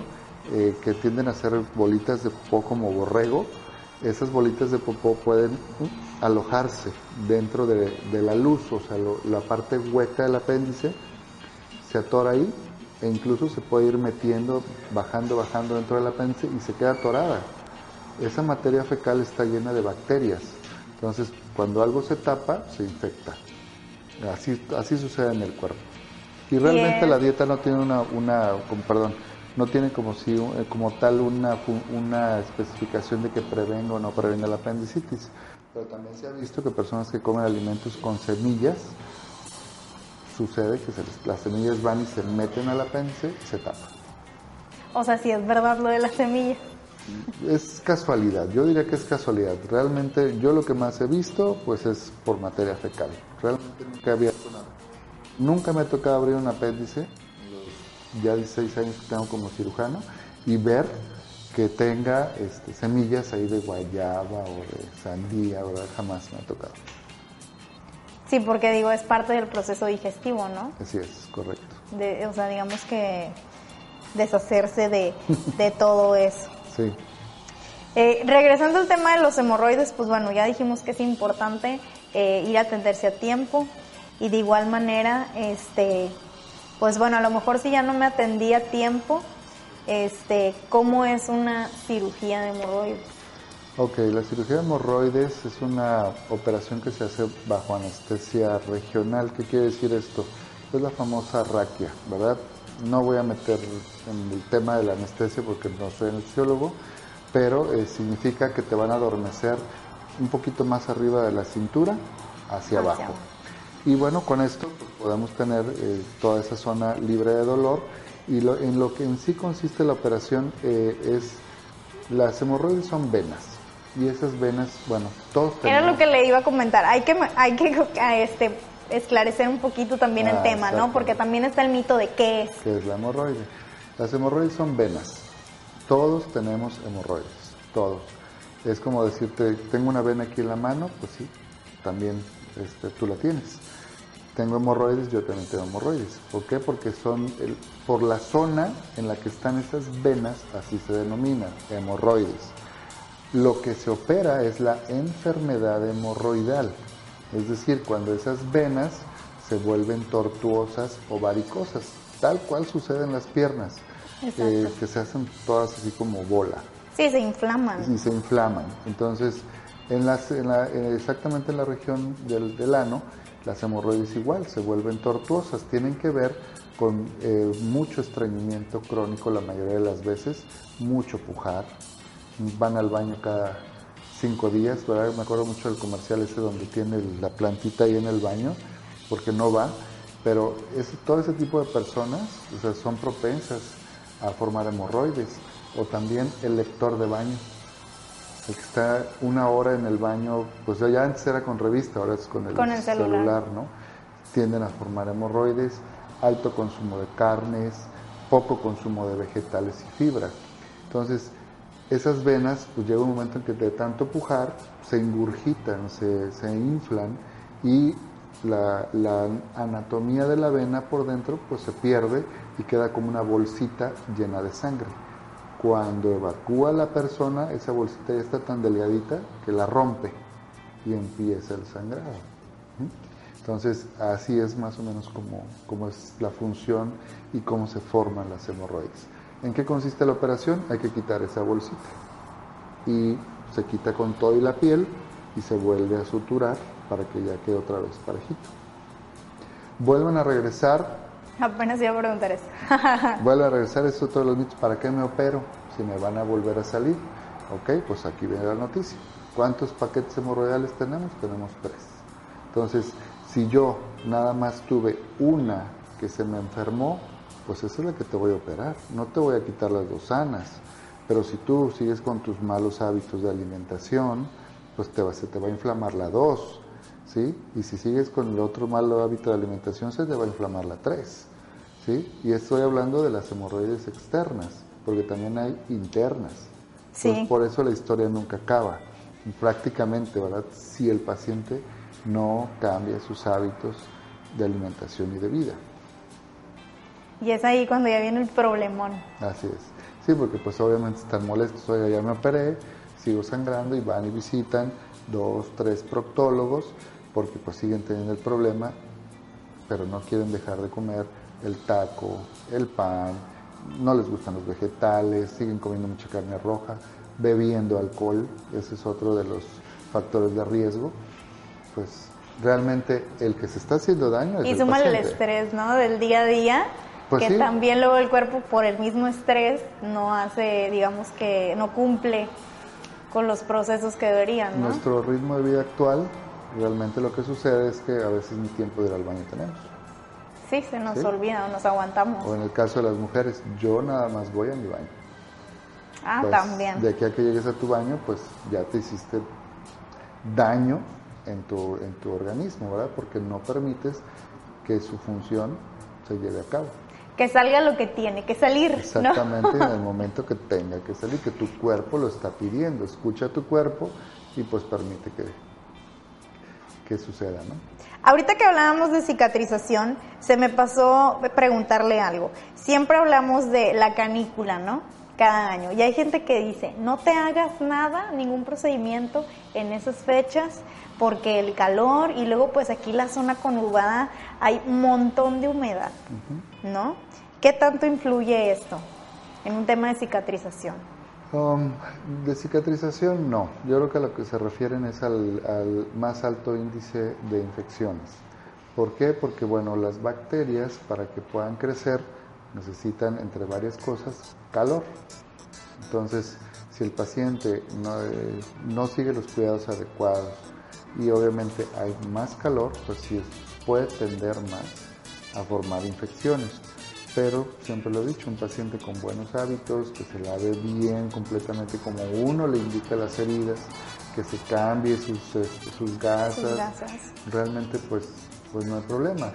eh, que tienden a ser bolitas de popó como borrego, esas bolitas de popó pueden alojarse dentro de, la luz, o sea, la parte hueca del apéndice se atora ahí e incluso se puede ir metiendo, bajando, bajando dentro del apéndice y se queda atorada. Esa materia fecal está llena de bacterias entonces, cuando algo se tapa, se infecta. Así, así sucede en el cuerpo. Y realmente la dieta no tiene una, una perdón, no tiene como si eh, como tal una, una especificación de que prevenga o no prevenga la apendicitis. Pero también se ha visto que personas que comen alimentos con semillas sucede que se les- las semillas van y se meten al apéndice y se tapan. O sea, si es verdad lo de la semilla. Es casualidad, yo diría que es casualidad. Realmente yo lo que más he visto pues es por materia fecal. Realmente nunca había nunca me ha tocado abrir un apéndice, ya 16 años que tengo como cirujano, y ver que tenga este, semillas ahí de guayaba o de sandía, ¿verdad? Jamás me ha tocado. Sí, porque digo, es parte del proceso digestivo, ¿no? Así es, correcto. De, o sea, digamos que deshacerse de, de todo eso. Sí. Eh, regresando al tema de los hemorroides, pues bueno, ya dijimos que es importante eh, ir a atenderse a tiempo y de igual manera, este, pues bueno, a lo mejor si ya no me atendí a tiempo, este, ¿cómo es una cirugía de hemorroides? Ok, la cirugía de hemorroides es una operación que se hace bajo anestesia regional. ¿Qué quiere decir esto? Es la famosa raquia, ¿verdad? No voy a meter en el tema de la anestesia porque no soy anestesiólogo, pero eh, significa que te van a adormecer un poquito más arriba de la cintura hacia, Hacia abajo. abajo. Y bueno, con esto pues, podemos tener eh, toda esa zona libre de dolor. Y lo- en lo que en sí consiste la operación eh, es, las hemorroides son venas. Y esas venas, bueno, todos Era tenemos- lo que le iba a comentar. Hay que, hay que este, esclarecer un poquito también el Ah, tema, ¿no? Porque también está el mito de qué es. que es la hemorroide. Las hemorroides son venas. Todos tenemos hemorroides, todos. Es como decirte, tengo una vena aquí en la mano, pues sí, también este, tú la tienes. Tengo hemorroides, yo también tengo hemorroides. ¿Por qué? Porque son el- por la zona en la que están esas venas, así se denominan, hemorroides. Lo que se opera es la enfermedad hemorroidal, es decir, cuando esas venas se vuelven tortuosas o varicosas, tal cual sucede en las piernas, eh, que se hacen todas así como bola Sí, se inflaman. y se inflaman. Entonces, en las, en la- en- exactamente en la región del, del ano, las hemorroides igual se vuelven tortuosas, tienen que ver con eh, mucho estreñimiento crónico la mayoría de las veces, mucho pujar, van al baño cada cinco días, ¿verdad? Me acuerdo mucho del comercial ese donde tiene la plantita ahí en el baño, porque no va, pero todo ese tipo de personas o sea, son propensas a formar hemorroides, o también el lector de baño, el que está una hora en el baño, pues ya antes era con revista, ahora es con el, Con el celular. ¿no? Tienden a formar hemorroides, alto consumo de carnes, poco consumo de vegetales y fibra. Entonces, esas venas, pues llega un momento en que de tanto pujar, se ingurgitan, se, se inflan y la, la anatomía de la vena por dentro pues se pierde y queda como una bolsita llena de sangre. Cuando evacúa la persona, esa bolsita ya está tan delgadita que la rompe y empieza el sangrado. ¿Mm? Entonces, así es más o menos como, como es la función y cómo se forman las hemorroides. ¿En qué consiste la operación? Hay que quitar esa bolsita y se quita con todo y la piel y se vuelve a suturar para que ya quede otra vez parejito. Vuelven a regresar Apenas iba a preguntar eso. Vuelve a regresar, es otro de los mitos. ¿Para qué me opero? Si me van a volver a salir. Ok, pues aquí viene la noticia. ¿Cuántos paquetes hemorroidales tenemos? Tenemos tres. Entonces, si yo nada más tuve una que se me enfermó, pues esa es la que te voy a operar. No te voy a quitar las dos sanas. Pero si tú sigues con tus malos hábitos de alimentación, pues te va, se te va a inflamar la dos. ¿Sí? Y si sigues con el otro malo hábito de alimentación, se te va a inflamar la 3. ¿Sí? Y estoy hablando de las hemorroides externas, porque también hay internas. Sí. Pues por eso la historia nunca acaba. Prácticamente, ¿verdad? Si el paciente no cambia sus hábitos de alimentación y de vida. Y es ahí cuando ya viene el problemón. Así es. Sí, porque pues obviamente están molestos. Oiga, ya me operé, sigo sangrando y van y visitan dos, tres proctólogos porque pues siguen teniendo el problema, pero no quieren dejar de comer el taco, el pan, no les gustan los vegetales, siguen comiendo mucha carne roja, bebiendo alcohol, ese es otro de los factores de riesgo. Pues realmente el que se está haciendo daño es Y el súmale el paciente. estrés, ¿no? Del día a día. Pues que sí. también luego el cuerpo por el mismo estrés no hace, digamos que no cumple con los procesos que deberían, ¿no? Nuestro ritmo de vida actual, realmente lo que sucede es que a veces ni tiempo de ir al baño tenemos. Sí, se nos olvida, nos aguantamos. O en el caso de las mujeres, yo nada más voy a mi baño. Ah, Pues, también. De aquí a que llegues a tu baño, pues ya te hiciste daño en tu, en tu organismo, ¿verdad? Porque no permites que su función se lleve a cabo. Que salga lo que tiene que salir, ¿no? Exactamente en el momento que tenga que salir, que tu cuerpo lo está pidiendo. Escucha a tu cuerpo y pues permite que, que suceda, ¿no? Ahorita que hablábamos de cicatrización, se me pasó preguntarle algo. Siempre hablamos de la canícula, ¿no? Cada año. Y hay gente que dice, no te hagas nada, ningún procedimiento en esas fechas, porque el calor y luego pues aquí la zona conurbada hay un montón de humedad, ¿no? ¿Qué tanto influye esto en un tema de cicatrización? Um, de cicatrización, no. Yo creo que a lo que se refieren es al, al más alto índice de infecciones. ¿Por qué? Porque, bueno, las bacterias para que puedan crecer necesitan, entre varias cosas, calor. Entonces, si el paciente no, eh, no sigue los cuidados adecuados y obviamente hay más calor, pues sí puede tender más a formar infecciones. Pero siempre lo he dicho, un paciente con buenos hábitos, que se lave bien completamente como uno le indica las heridas, que se cambie sus, este, sus gasas, Sus gasas. realmente pues, pues no hay problema.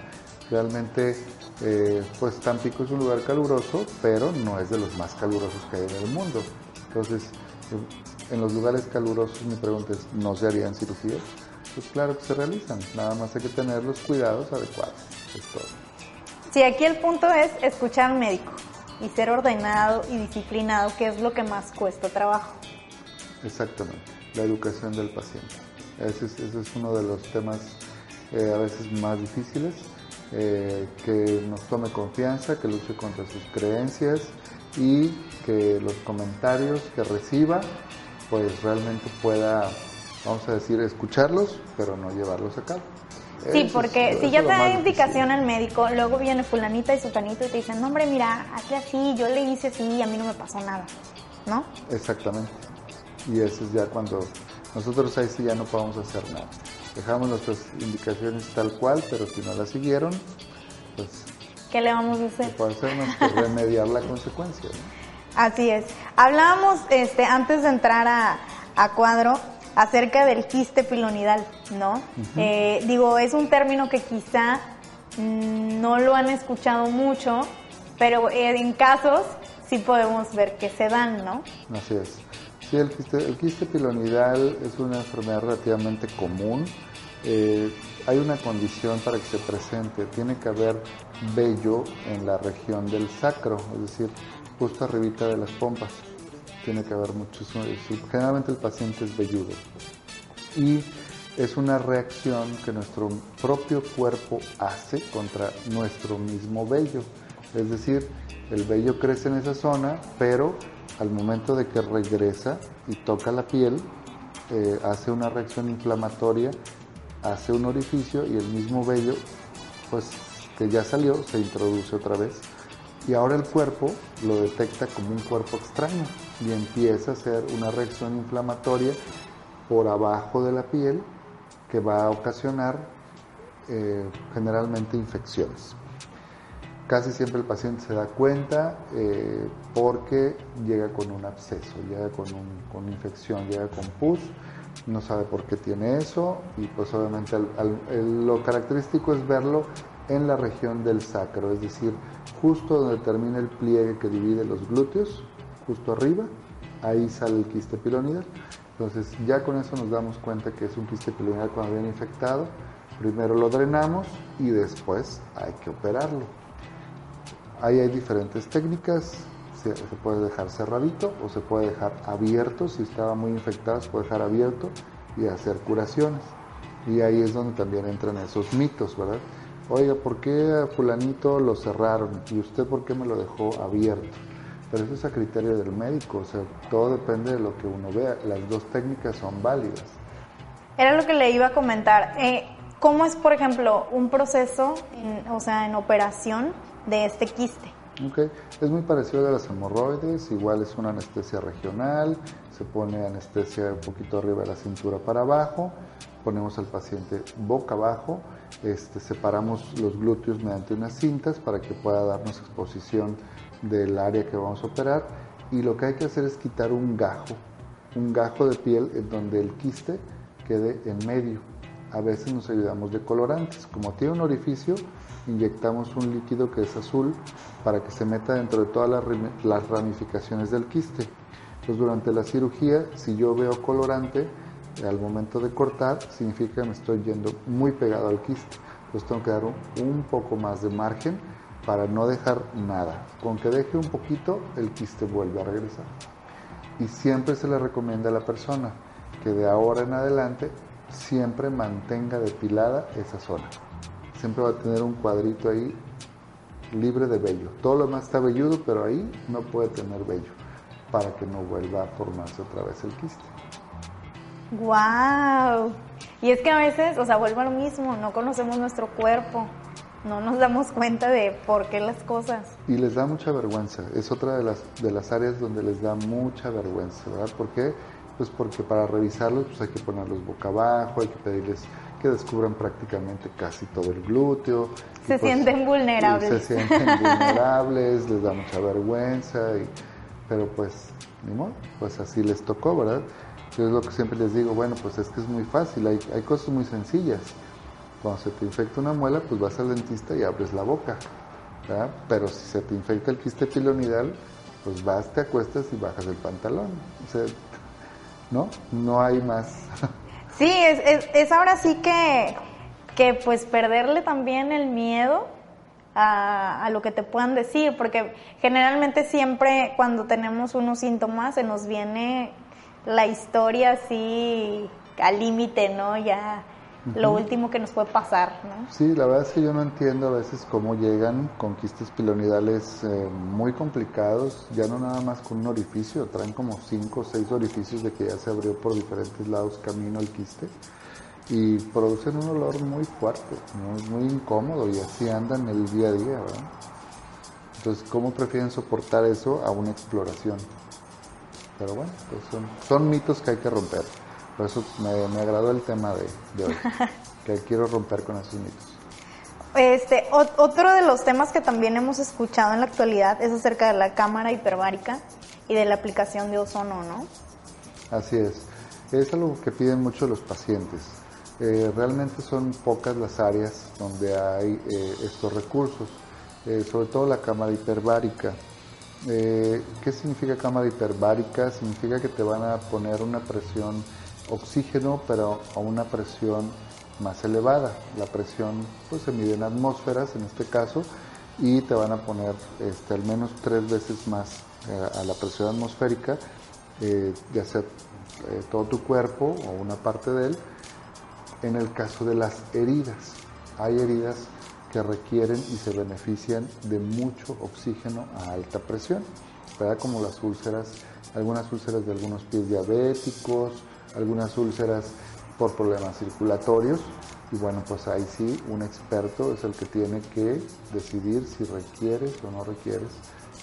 Realmente eh, pues Tampico es un lugar caluroso, pero no es de los más calurosos que hay en el mundo. Entonces, en los lugares calurosos mi pregunta es, ¿no se harían cirugías? Pues claro que se realizan, nada más hay que tener los cuidados adecuados, es todo. Sí, aquí el punto es escuchar al médico y ser ordenado y disciplinado, que es lo que más cuesta trabajo. Exactamente, la educación del paciente. Ese es, ese es uno de los temas eh, a veces más difíciles, eh, que nos tome confianza, que luche contra sus creencias y que los comentarios que reciba, pues realmente pueda, vamos a decir, escucharlos, pero no llevarlos a cabo. Sí, Eso porque si ya te da indicación el médico, luego viene fulanita y sutanito y te dicen, no hombre, mira, hazle así, yo le hice así y a mí no me pasó nada, ¿no? Exactamente. Y eso es ya cuando nosotros ahí sí ya no podemos hacer nada. Dejamos nuestras indicaciones tal cual, pero si no las siguieron, pues ¿Qué le vamos a hacer? puede hacer más que remediar la consecuencia. ¿no? Así es. Hablábamos este, antes de entrar a, a cuadro acerca del quiste pilonidal, ¿no? Eh, digo, es un término que quizá mm, no lo han escuchado mucho, pero eh, en casos sí podemos ver que se dan, ¿no? Así es. Sí, el quiste, el quiste pilonidal es una enfermedad relativamente común. Eh, hay una condición para que se presente. Tiene que haber vello en la región del sacro, es decir, justo arribita de las pompas. Tiene que haber mucho. sí, Generalmente el paciente es velludo. Y es una reacción que nuestro propio cuerpo hace contra nuestro mismo vello. Es decir, el vello crece en esa zona, pero al momento de que regresa y toca la piel, eh, hace una reacción inflamatoria, hace un orificio y el mismo vello, pues que ya salió, se introduce otra vez. Y ahora el cuerpo lo detecta como un cuerpo extraño y empieza a hacer una reacción inflamatoria por abajo de la piel que va a ocasionar eh, generalmente infecciones. Casi siempre el paciente se da cuenta eh, porque llega con un absceso, llega con, un, con infección, llega con pus, no sabe por qué tiene eso y pues obviamente lo característico es verlo en la región del sacro, es decir, justo donde termina el pliegue que divide los glúteos, justo arriba, ahí sale el quiste pilonidal. Entonces ya con eso nos damos cuenta que es un quiste pilonidal cuando viene infectado. Primero lo drenamos y después hay que operarlo. Ahí hay diferentes técnicas. Se, se puede dejar cerradito o se puede dejar abierto. Si estaba muy infectado, se puede dejar abierto y hacer curaciones. Y ahí es donde también entran esos mitos, ¿verdad? Oiga, ¿por qué a fulanito lo cerraron? ¿Y usted por qué me lo dejó abierto? Pero eso es a criterio del médico, o sea, todo depende de lo que uno vea. Las dos técnicas son válidas. Era lo que le iba a comentar. Eh, ¿Cómo es, por ejemplo, un proceso, en- o sea, en operación de este quiste? Ok, Es muy parecido a las hemorroides, igual es una anestesia regional, se pone anestesia un poquito arriba de la cintura para abajo ponemos al paciente boca abajo, este, separamos los glúteos mediante unas cintas para que pueda darnos exposición del área que vamos a operar y lo que hay que hacer es quitar un gajo, un gajo de piel en donde el quiste quede en medio. A veces nos ayudamos de colorantes. Como tiene un orificio, inyectamos un líquido que es azul para que se meta dentro de todas las ramificaciones del quiste. Entonces durante la cirugía, si yo veo colorante, al momento de cortar, significa que me estoy yendo muy pegado al quiste. Entonces tengo que dar un, poco más de margen para no dejar nada. Con que deje un poquito, el quiste vuelve a regresar. Y siempre se le recomienda a la persona que de ahora en adelante siempre mantenga depilada esa zona. Siempre va a tener un cuadrito ahí libre de vello. Todo lo demás está velludo, pero ahí no puede tener vello para que no vuelva a formarse otra vez el quiste. ¡Wow! Y es que a veces, o sea, vuelve a lo mismo, no conocemos nuestro cuerpo, no nos damos cuenta de por qué las cosas. Y les da mucha vergüenza, es otra de las, de las áreas donde les da mucha vergüenza, ¿verdad? ¿Por qué? Pues porque para revisarlos pues hay que ponerlos boca abajo, hay que pedirles que descubran prácticamente casi todo el glúteo. Se pues, sienten vulnerables. Se sienten vulnerables, les da mucha vergüenza, y, pero pues, ni modo, pues así les tocó, ¿verdad? Yo es lo que siempre les digo, bueno, pues es que es muy fácil, hay, cosas muy sencillas. Cuando se te infecta una muela, pues vas al dentista y abres la boca. Pero si se te infecta el quiste pilonidal, pues vas, te acuestas y bajas el pantalón. O sea, ¿no? No hay más. Sí, es, es, ahora sí que, que pues perderle también el miedo a, a, lo que te puedan decir, porque generalmente siempre cuando tenemos unos síntomas se nos viene la historia así al límite, ¿no? Ya lo último que nos puede pasar, ¿no? Sí, la verdad es que yo no entiendo a veces cómo llegan con quistes pilonidales eh, muy complicados, ya no nada más con un orificio, traen como cinco o seis orificios de que ya se abrió por diferentes lados camino el quiste y producen un olor muy fuerte, muy incómodo y así andan el día a día, ¿verdad? Entonces, ¿cómo prefieren soportar eso a una exploración? Pero bueno, pues son, son mitos que hay que romper. Por eso me, me agradó el tema de, hoy, que quiero romper con esos mitos. Este, otro de los temas que también hemos escuchado en la actualidad es acerca de la cámara hiperbárica y de la aplicación de ozono, ¿no? Así es. Es algo que piden mucho los pacientes. Eh, realmente son pocas las áreas donde hay eh, estos recursos, eh, sobre todo la cámara hiperbárica. ¿Qué significa cámara hiperbárica? Significa que te van a poner una presión oxígeno, pero a una presión más elevada. La presión pues, se mide en atmósferas en este caso y te van a poner este, al menos tres veces más eh, a la presión atmosférica, eh, ya sea eh, todo tu cuerpo o una parte de él. En el caso de las heridas, hay heridas que requieren y se benefician de mucho oxígeno a alta presión, como las úlceras, algunas úlceras de algunos pies diabéticos, algunas úlceras por problemas circulatorios y bueno, pues ahí sí un experto es el que tiene que decidir si requieres o no requieres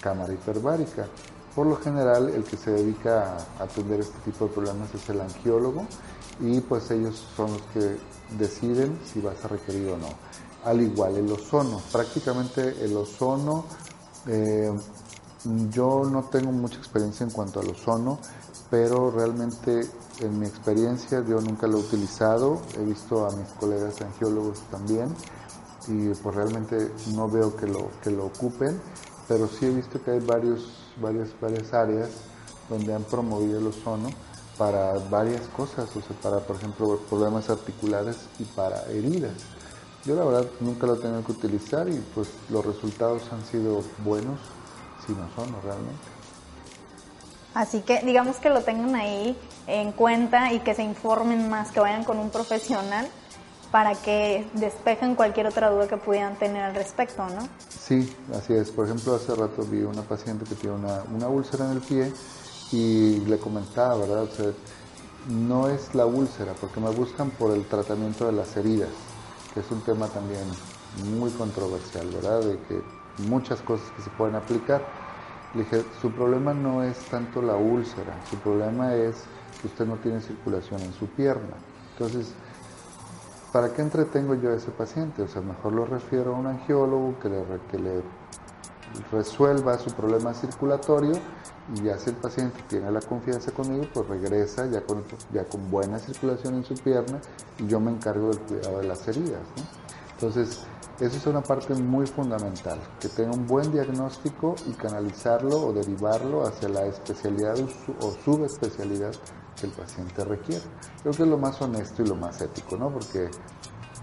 cámara hiperbárica. Por lo general el que se dedica a atender este tipo de problemas es el angiólogo y pues ellos son los que deciden si vas a requerir o no. Al igual el ozono, prácticamente el ozono, eh, yo no tengo mucha experiencia en cuanto al ozono, pero realmente en mi experiencia yo nunca lo he utilizado, he visto a mis colegas angiólogos también y pues realmente no veo que lo, que lo ocupen, pero sí he visto que hay varios, varias, varias áreas donde han promovido el ozono para varias cosas, o sea, para por ejemplo problemas articulares y para heridas. Yo la verdad nunca lo he tenido que utilizar y pues los resultados han sido buenos sin ozono realmente. Así que digamos que lo tengan ahí en cuenta y que se informen más, que vayan con un profesional para que despejen cualquier otra duda que pudieran tener al respecto, ¿no? Sí, así es. Por ejemplo, hace rato vi una paciente que tiene una, una úlcera en el pie y le comentaba, ¿verdad? O sea, no es la úlcera, porque me buscan por el tratamiento de las heridas, que es un tema también muy controversial, ¿verdad? De que muchas cosas que se pueden aplicar le dije, su problema no es tanto la úlcera, su problema es que usted no tiene circulación en su pierna. Entonces, ¿para qué entretengo yo a ese paciente? O sea, mejor lo refiero a un angiólogo que le, que le resuelva su problema circulatorio y ya si el paciente tiene la confianza conmigo, pues regresa ya con, ya con buena circulación en su pierna y yo me encargo del cuidado de las heridas. Entonces, esa es una parte muy fundamental, que tenga un buen diagnóstico y canalizarlo o derivarlo hacia la especialidad o subespecialidad que el paciente requiere. Creo que es lo más honesto y lo más ético, ¿no? Porque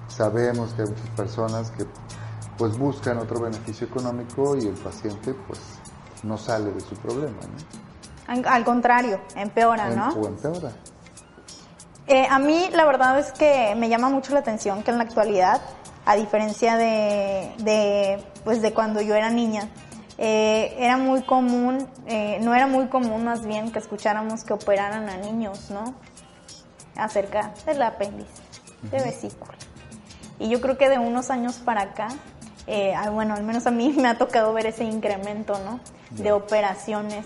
sabemos que hay muchas personas que pues buscan otro beneficio económico y el paciente pues no sale de su problema, ¿no? Al contrario, empeora, ¿no? O empeora. Eh, a mí la verdad es que me llama mucho la atención que en la actualidad, a diferencia de, de pues de cuando yo era niña, eh, era muy común, eh, no era muy común más bien que escucháramos que operaran a niños, ¿no? Acerca del apéndice, de vesícula. Y yo creo que de unos años para acá, eh, bueno, al menos a mí me ha tocado ver ese incremento, ¿no? De operaciones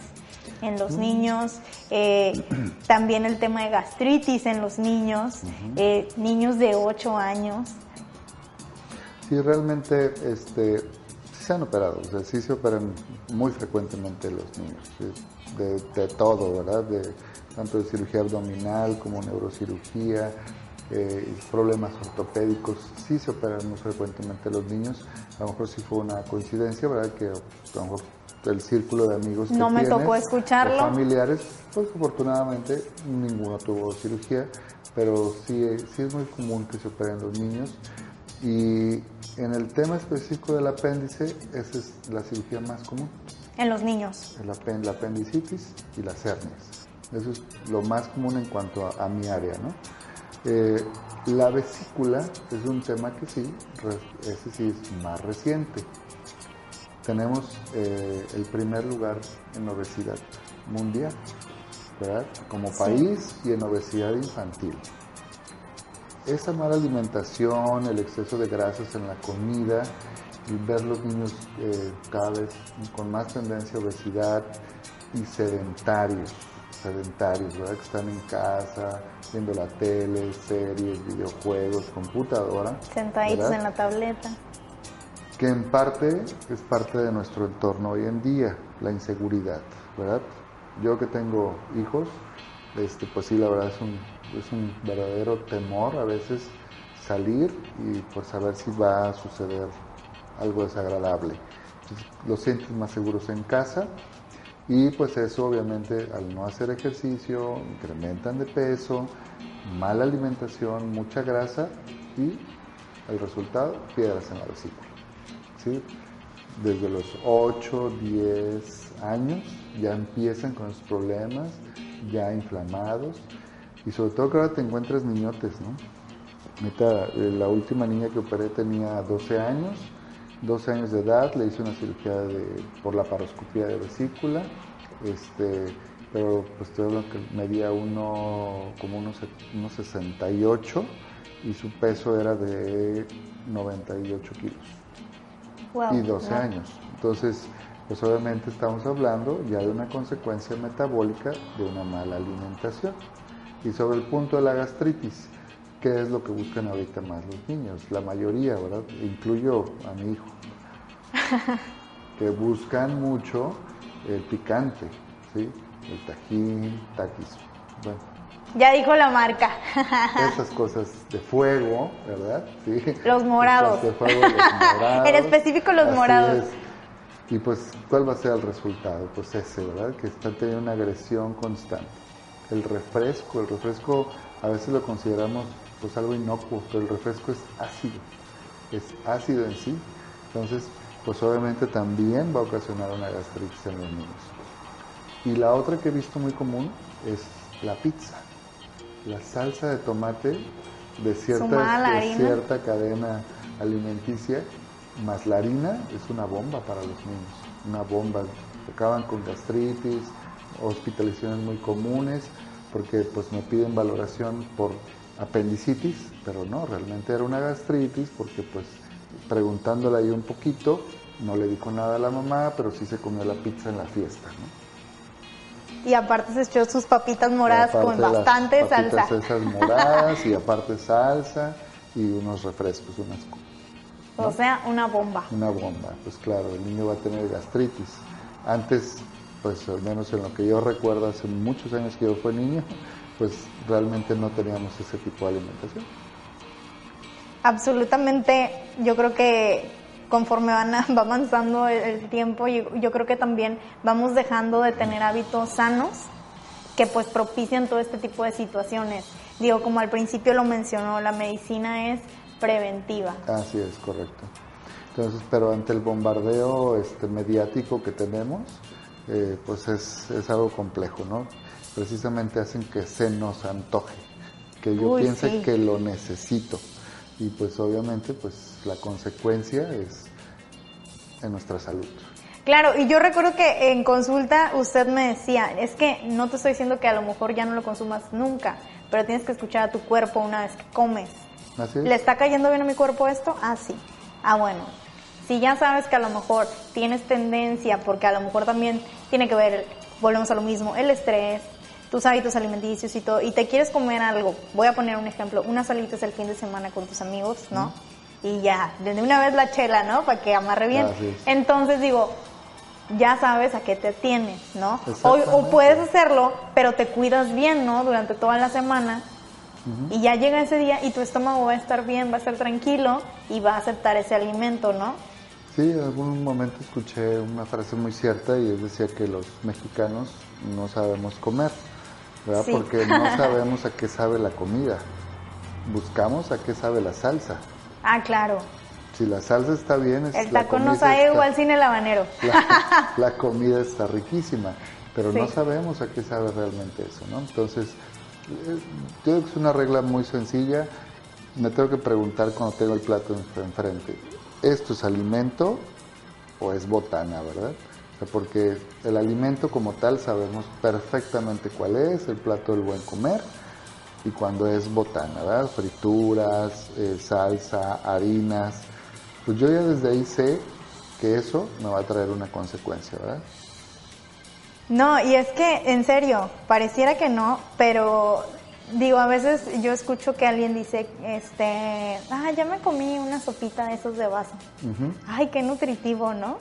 en los niños, también el tema de gastritis en los niños, niños de 8 años. Sí, realmente, este, se han operado, o sea, sí se operan muy frecuentemente los niños, de, todo, ¿verdad? De, tanto de cirugía abdominal como neurocirugía, eh, problemas ortopédicos, sí se operan muy frecuentemente los niños. A lo mejor sí fue una coincidencia, ¿verdad? Que a lo mejor el círculo de amigos que no me tocó escucharlo. familiares, pues afortunadamente ninguno tuvo cirugía, pero sí, sí es muy común que se operen los niños. Y en el tema específico del apéndice, esa es la cirugía más común. En los niños. la apendicitis y las hernias. Eso es lo más común en cuanto a, mi área, ¿no? Eh, la vesícula es un tema que sí, ese sí es más reciente. Tenemos eh, el primer lugar en obesidad mundial, ¿verdad? Como país y en obesidad infantil esa mala alimentación, el exceso de grasas en la comida y ver los niños eh, cada vez con más tendencia a obesidad y sedentarios, sedentarios, ¿verdad? Que están en casa, viendo la tele, series, videojuegos, computadora. Sentaditos en la tableta. Que en parte es parte de nuestro entorno hoy en día, la inseguridad, ¿verdad? Yo que tengo hijos, este, pues sí, la verdad es un es un verdadero temor a veces salir y por saber si va a suceder algo desagradable. los sientes más seguros en casa y pues eso obviamente al no hacer ejercicio incrementan de peso, mala alimentación, mucha grasa y el resultado, piedras en la vesícula. ¿sí? Desde los 8, 10 años ya empiezan con esos problemas, ya inflamados y sobre todo que ahora te encuentras niñotes, ¿no? Eh, la última niña que operé tenía 12 años, 12 años de edad, le hice una cirugía de, por la paroscopía de vesícula, este, pero pues te hablo que medía uno, como unos, unos 68 y su peso era de 98 kilos. y 12 años. Entonces, pues obviamente estamos hablando ya de una consecuencia metabólica de una mala alimentación. Y sobre el punto de la gastritis, ¿qué es lo que buscan ahorita más los niños? La mayoría, ¿verdad? Incluyo a mi hijo, que buscan mucho el picante, ¿sí? El tajín, taquis. Bueno. Ya dijo la marca. Esas cosas de fuego, ¿verdad? Sí. Los morados. De fuego, los morados. en específico los morados. Y pues, ¿cuál va a ser el resultado? Pues ese, ¿verdad? Que están teniendo una agresión constante el refresco. El refresco a veces lo consideramos pues algo inocuo, pero el refresco es ácido, es ácido en sí. Entonces, pues obviamente también va a ocasionar una gastritis en los niños. Y la otra que he visto muy común es la pizza. La salsa de tomate de cierta, de cierta cadena alimenticia, más la harina, es una bomba para los niños. Una bomba. Acaban con gastritis, hospitalizaciones muy comunes, porque pues me piden valoración por apendicitis, pero no, realmente era una gastritis, porque pues preguntándole ahí un poquito, no le dijo nada a la mamá, pero sí se comió la pizza en la fiesta, Y aparte se echó sus papitas moradas con bastante salsa. Esas moradas y aparte salsa y unos refrescos, unas o sea, una bomba. Una bomba, pues claro, el niño va a tener gastritis. Antes, pues al menos en lo que yo recuerdo, hace muchos años que yo fui niño, pues realmente no teníamos ese tipo de alimentación. Absolutamente, yo creo que conforme van va avanzando el, tiempo, yo, yo creo que también vamos dejando de tener hábitos sanos que pues propician todo este tipo de situaciones. Digo, como al principio lo mencionó, la medicina es preventiva. Así es, correcto. Entonces, pero ante el bombardeo este, mediático que tenemos, eh, pues es, es, algo complejo, ¿no? Precisamente hacen que se nos antoje, que yo piense que lo necesito. Y pues obviamente, pues la consecuencia es en nuestra salud. Claro, y yo recuerdo que en consulta usted me decía, es que no te estoy diciendo que a lo mejor ya no lo consumas nunca, pero tienes que escuchar a tu cuerpo una vez que comes. ¿Le está cayendo bien a mi cuerpo esto? Ah, sí. Ah, bueno. Si ya sabes que a lo mejor tienes tendencia, porque a lo mejor también tiene que ver, volvemos a lo mismo, el estrés, tus hábitos alimenticios y todo, y te quieres comer algo, voy a poner un ejemplo, unas salitas el fin de semana con tus amigos, ¿no? Y ya, desde una vez la chela, ¿no? Para que amarre bien. Entonces digo, ya sabes a qué te tienes, ¿no? O, o, puedes hacerlo, pero te cuidas bien, ¿no? Durante toda la semana y ya llega ese día y tu estómago va a estar bien, va a estar tranquilo y va a aceptar ese alimento, ¿no? Sí, en algún momento escuché una frase muy cierta y es decía que los mexicanos no sabemos comer, ¿verdad? Porque no sabemos a qué sabe la comida. Buscamos a qué sabe la salsa. Ah, claro. Si la salsa está bien, es, el taco no sabe igual sin el habanero. La, comida está riquísima, pero no sabemos a qué sabe realmente eso, ¿no? Entonces, yo creo que es una regla muy sencilla. Me tengo que preguntar cuando tengo el plato enfrente, ¿esto es alimento o es botana, verdad? Porque el alimento como tal sabemos perfectamente cuál es, el plato del buen comer, y cuando es botana, ¿verdad? Frituras, eh, salsa, harinas. Pues yo ya desde ahí sé que eso me va a traer una consecuencia, ¿verdad? No, y es que, en serio, pareciera que no, pero digo, a veces yo escucho que alguien dice, este, ah, ya me comí una sopita de esos de vaso. Ay, qué nutritivo, ¿no?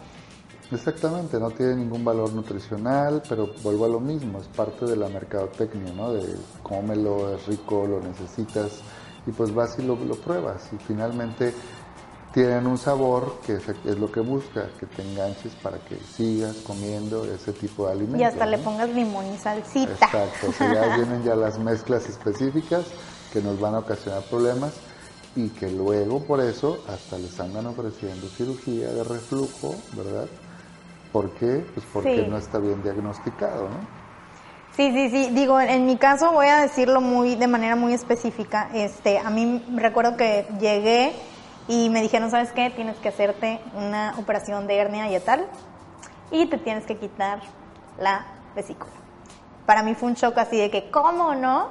Exactamente, no tiene ningún valor nutricional, pero vuelvo a lo mismo, es parte de la mercadotecnia, ¿no? De cómelo, es rico, lo necesitas, y pues vas y lo, lo pruebas, y finalmente tienen un sabor que es, lo que busca, que te enganches para que sigas comiendo ese tipo de alimentos. Y hasta le pongas limón y salsita. Exacto, o sea, ya vienen ya las mezclas específicas que nos van a ocasionar problemas y que luego por eso hasta les andan ofreciendo cirugía de reflujo, ¿verdad? ¿Por qué? Pues porque no está bien diagnosticado, ¿no? Sí, sí, sí. Digo, en mi caso voy a decirlo muy de manera muy específica. Este, a mí recuerdo que llegué y me dijeron, ¿sabes qué? Tienes que hacerte una operación de hernia y tal y te tienes que quitar la vesícula. Para mí fue un shock así de que, ¿cómo no?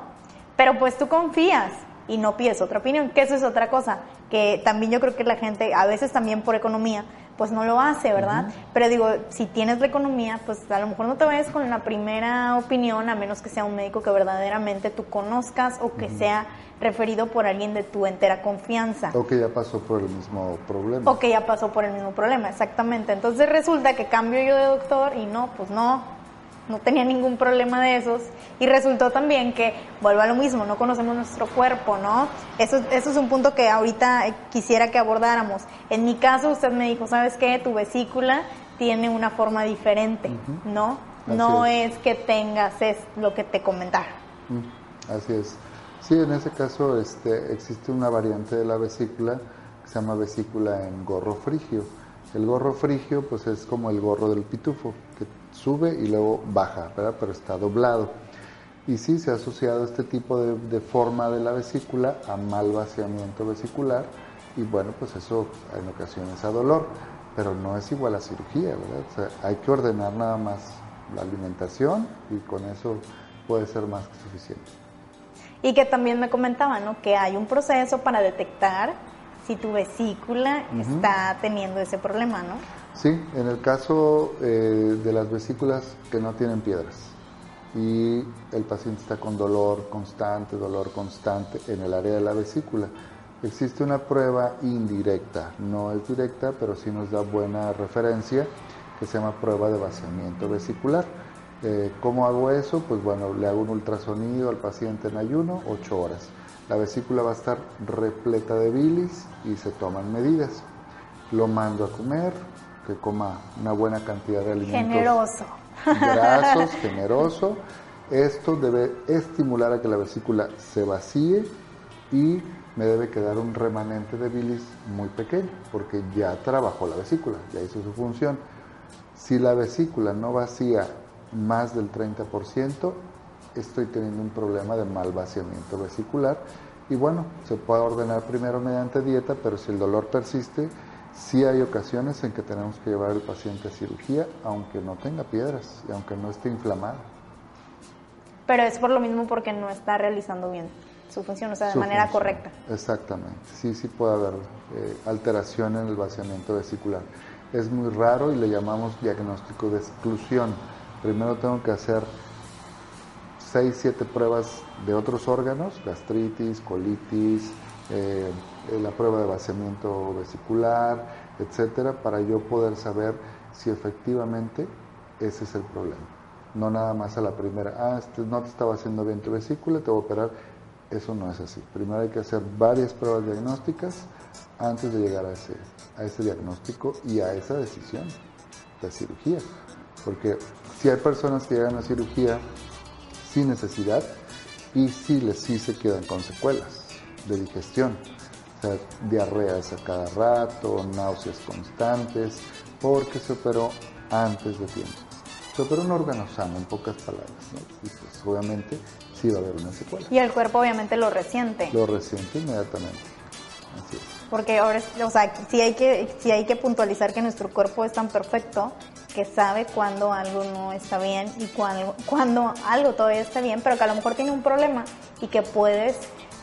Pero pues tú confías y no pides otra opinión, que eso es otra cosa, que también yo creo que la gente, a veces también por economía, pues no lo hace, ¿verdad? Pero digo, si tienes la economía, pues a lo mejor no te vayas con la primera opinión, a menos que sea un médico que verdaderamente tú conozcas o que sea referido por alguien de tu entera confianza. O que ya pasó por el mismo problema. O que ya pasó por el mismo problema, exactamente. Entonces resulta que cambio yo de doctor y no, pues no, no tenía ningún problema de esos. Y resultó también que, vuelvo a lo mismo, no conocemos nuestro cuerpo, ¿no? Eso, eso es un punto que ahorita quisiera que abordáramos. En mi caso, usted me dijo, ¿sabes qué? Tu vesícula tiene una forma diferente, ¿no? no es. que tengas es lo que te comentaba. Así es. Sí, en ese caso este, existe una variante de la vesícula que se llama vesícula en gorro frigio. El gorro frigio pues es como el gorro del pitufo, sube y luego baja, ¿verdad? pero está doblado. Y sí, se ha asociado este tipo de, forma de la vesícula a mal vaciamiento vesicular y bueno, pues eso en ocasiones a dolor, pero no es igual a cirugía, ¿verdad? O sea, hay que ordenar nada más la alimentación y con eso puede ser más que suficiente. Y que también me comentaba, ¿no? Que hay un proceso para detectar si tu vesícula está teniendo ese problema, ¿no? Sí, en el caso eh, de las vesículas que no tienen piedras y el paciente está con dolor constante, dolor constante en el área de la vesícula, Existe una prueba indirecta, no es directa, pero sí nos da buena referencia, que se llama prueba de vaciamiento vesicular. Eh, ¿Cómo hago eso? Pues bueno, le hago un ultrasonido al paciente en ayuno, 8 horas. La vesícula va a estar repleta de bilis y se toman medidas. Lo mando a comer, que coma una buena cantidad de alimentos. Generoso. Grasos, generoso. Esto debe estimular a que la vesícula se vacíe y me debe quedar un remanente de bilis muy pequeño, porque ya trabajó la vesícula, ya hizo su función. Si la vesícula no vacía más del 30%, estoy teniendo un problema de mal vaciamiento vesicular. Y bueno, se puede ordenar primero mediante dieta, pero si el dolor persiste, sí hay ocasiones en que tenemos que llevar al paciente a cirugía, aunque no tenga piedras y aunque no esté inflamado. Pero es por lo mismo porque no está realizando bien su función, o sea, de manera correcta. Exactamente, sí, sí puede haber eh, alteración en el vaciamiento vesicular. Es muy raro y le llamamos diagnóstico de exclusión. Primero tengo que hacer 6, 7 pruebas de otros órganos, gastritis, colitis, eh, la prueba de vaciamiento vesicular, etcétera, para yo poder saber si efectivamente ese es el problema. No nada más a la primera, ah, este no te estaba haciendo bien tu vesícula, te voy a operar eso no es así. Primero hay que hacer varias pruebas diagnósticas antes de llegar a ese, a ese diagnóstico y a esa decisión de cirugía. Porque si hay personas que llegan a cirugía sin necesidad y sí, les, sí se quedan con secuelas de digestión. O sea, diarreas a cada rato, náuseas constantes, porque se operó antes de tiempo. Se operó un órgano sano, en pocas palabras. Y pues obviamente sí va a haber una secuela. Y el cuerpo obviamente lo resiente. Lo resiente inmediatamente. Así es. Porque ahora, o sea, sí hay que, sí hay que puntualizar que nuestro cuerpo es tan perfecto que sabe cuando algo no está bien y cuando, cuando algo todavía está bien, pero que a lo mejor tiene un problema y que puedes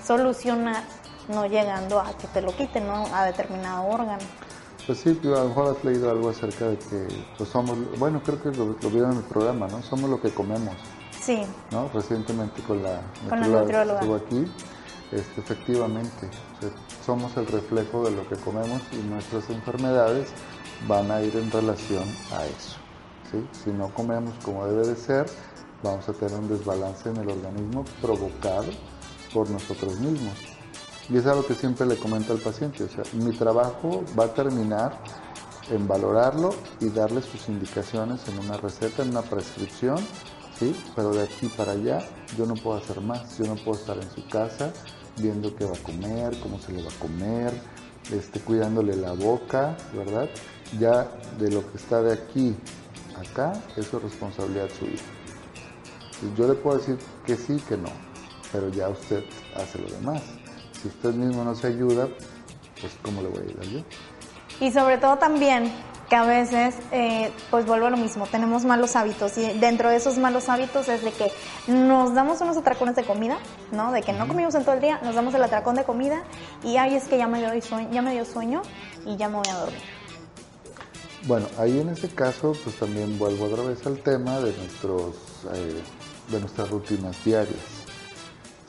solucionar no llegando a que te lo quiten, ¿no? A determinado órgano. Pues sí, a lo mejor has leído algo acerca de que pues somos, bueno, creo que lo, lo vieron en el programa, ¿no? Somos lo que comemos. Sí. ¿no? Recientemente con la con nutrióloga estuvo aquí, este, efectivamente, somos el reflejo de lo que comemos y nuestras enfermedades van a ir en relación a eso. ¿sí? Si no comemos como debe de ser, vamos a tener un desbalance en el organismo provocado por nosotros mismos. Y es algo que siempre le comento al paciente, o sea, mi trabajo va a terminar en valorarlo y darle sus indicaciones en una receta, en una prescripción, ¿sí? Pero de aquí para allá yo no puedo hacer más, yo no puedo estar en su casa viendo qué va a comer, cómo se le va a comer, este, cuidándole la boca, ¿verdad? Ya de lo que está de aquí acá, eso es responsabilidad suya. Yo le puedo decir que sí, que no, pero ya usted hace lo demás. Si usted mismo no se ayuda, pues ¿cómo le voy a ayudar yo? Y sobre todo también que a veces, eh, pues vuelvo a lo mismo, tenemos malos hábitos y dentro de esos malos hábitos es de que nos damos unos atracones de comida, ¿no? De que no comimos en todo el día, nos damos el atracón de comida y ahí es que ya me dio sueño, ya me dio sueño y ya me voy a dormir. Bueno, ahí en este caso, pues también vuelvo otra vez al tema de nuestros, eh, de nuestras rutinas diarias.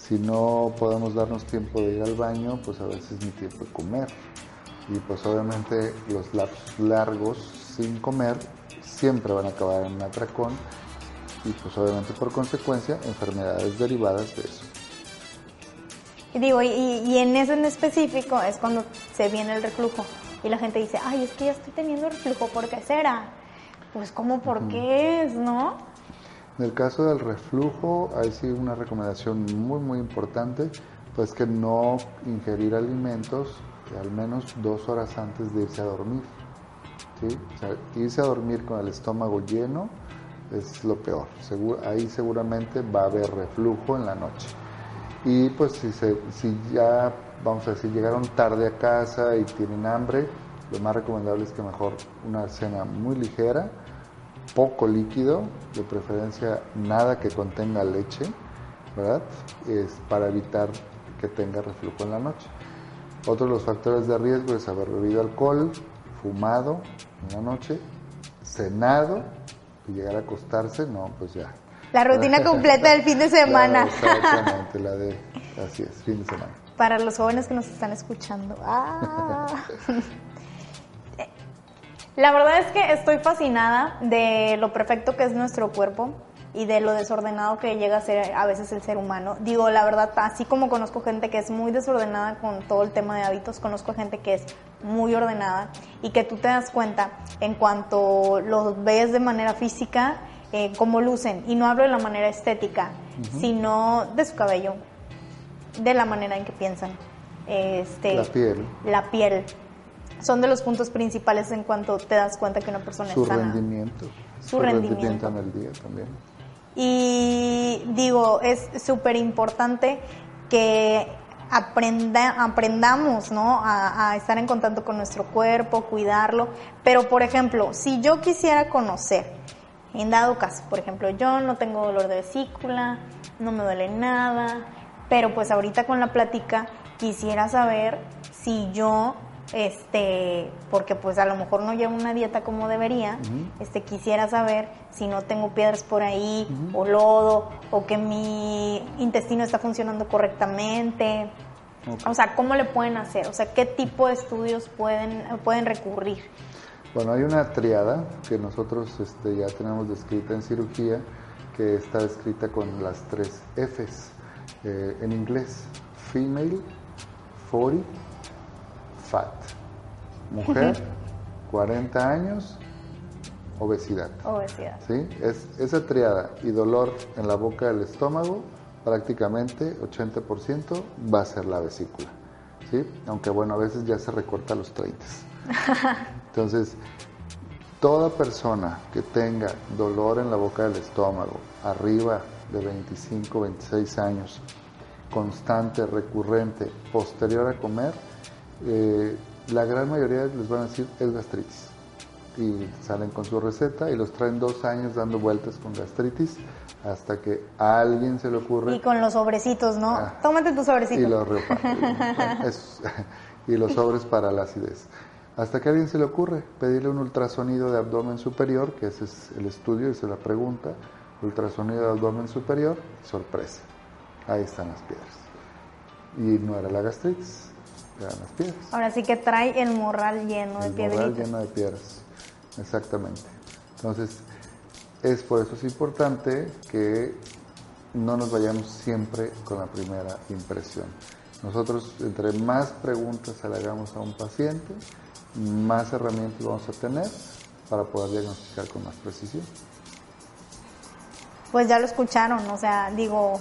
Si no podemos darnos tiempo de ir al baño, pues a veces ni tiempo de comer y pues obviamente los lapsos largos sin comer siempre van a acabar en un atracón y pues obviamente por consecuencia enfermedades derivadas de eso. Y digo, y, y en ese en específico es cuando se viene el reflujo y la gente dice, ay, es que ya estoy teniendo reflujo, ¿por qué será? Pues como, ¿por qué es, no? En el caso del reflujo, hay sí una recomendación muy, muy importante, pues que no ingerir alimentos al menos dos horas antes de irse a dormir. ¿sí? irse a dormir con el estómago lleno es lo peor. ahí seguramente va a haber reflujo en la noche. Y pues si, si ya, vamos a decir, llegaron tarde a casa y tienen hambre, lo más recomendable es que mejor una cena muy ligera, poco líquido, de preferencia nada que contenga leche, ¿verdad? Es para evitar que tenga reflujo en la noche. Otro de los factores de riesgo es haber bebido alcohol, fumado en la noche, cenado y llegar a acostarse, no, pues ya. La rutina completa del fin de semana. exactamente, la de, así es, fin de semana. para los jóvenes que nos están escuchando. Ah. La verdad es que estoy fascinada de lo perfecto que es nuestro cuerpo y de lo desordenado que llega a ser a veces el ser humano. Digo, la verdad, así como conozco gente que es muy desordenada con todo el tema de hábitos, conozco gente que es muy ordenada y que tú te das cuenta en cuanto los ves de manera física, eh, cómo lucen. Y no hablo de la manera estética, sino de su cabello, de la manera en que piensan. Este, la piel. La piel. Son de los puntos principales en cuanto te das cuenta que una persona su es sana. Rendimiento. Su, su rendimiento. en el día también. Y digo, es súper importante que aprenda, aprendamos ¿no? A, a, estar en contacto con nuestro cuerpo, cuidarlo. Pero, por ejemplo, si yo quisiera conocer, en dado caso, por ejemplo, yo no tengo dolor de vesícula, no me duele nada, pero pues ahorita con la plática quisiera saber si yo este, porque pues a lo mejor no llevo una dieta como debería, este, quisiera saber si no tengo piedras por ahí, o lodo, o que mi intestino está funcionando correctamente. O sea, ¿cómo le pueden hacer? O sea, ¿qué tipo de estudios pueden, pueden recurrir? Bueno, hay una triada que nosotros este, ya tenemos descrita en cirugía, que está escrita con las tres Fs eh, en inglés, female, 40, fat. Mujer, 40 años, obesidad. Obesidad. ¿Sí? Es, esa triada y dolor en la boca del estómago, prácticamente 80% va a ser la vesícula. ¿Sí? Aunque bueno, a veces ya se recorta a los 30. Entonces, toda persona que tenga dolor en la boca del estómago, arriba de 25, 26 años, constante, recurrente, posterior a comer, eh, la gran mayoría les van a decir es gastritis. Y salen con su receta y los traen dos años dando vueltas con gastritis hasta que a alguien se le ocurre. Y con los sobrecitos, ¿no? Ah, Tómate tu sobrecito. Y los, y los sobres para la acidez. Hasta que a alguien se le ocurre pedirle un ultrasonido de abdomen superior, que ese es el estudio, y se la pregunta. Ultrasonido de abdomen superior, sorpresa. Ahí están las piedras. Y no era la gastritis, las piedras. Ahora sí que trae el morral lleno de piedras. El morral lleno de piedras, exactamente. Entonces, es por eso es importante que no nos vayamos siempre con la primera impresión. Nosotros, entre más preguntas le hagamos a un paciente, más herramientas vamos a tener para poder diagnosticar con más precisión. Pues ya lo escucharon, o sea, digo,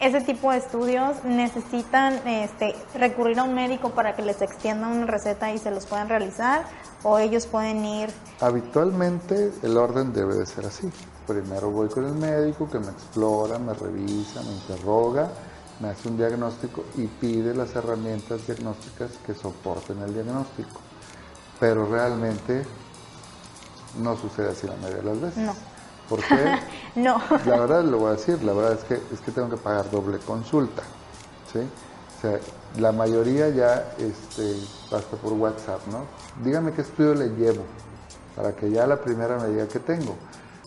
ese tipo de estudios necesitan este, recurrir a un médico para que les extienda una receta y se los puedan realizar o ellos pueden ir. Habitualmente el orden debe de ser así. Primero voy con el médico que me explora, me revisa, me interroga, me hace un diagnóstico y pide las herramientas diagnósticas que soporten el diagnóstico. Pero realmente no sucede así la mayoría de las veces. No. ¿Por qué? no. La verdad lo voy a decir, la verdad es que es que tengo que pagar doble consulta. ¿sí? O sea, la mayoría ya este, basta por WhatsApp, ¿no? Dígame qué estudio le llevo para que ya la primera me diga que tengo.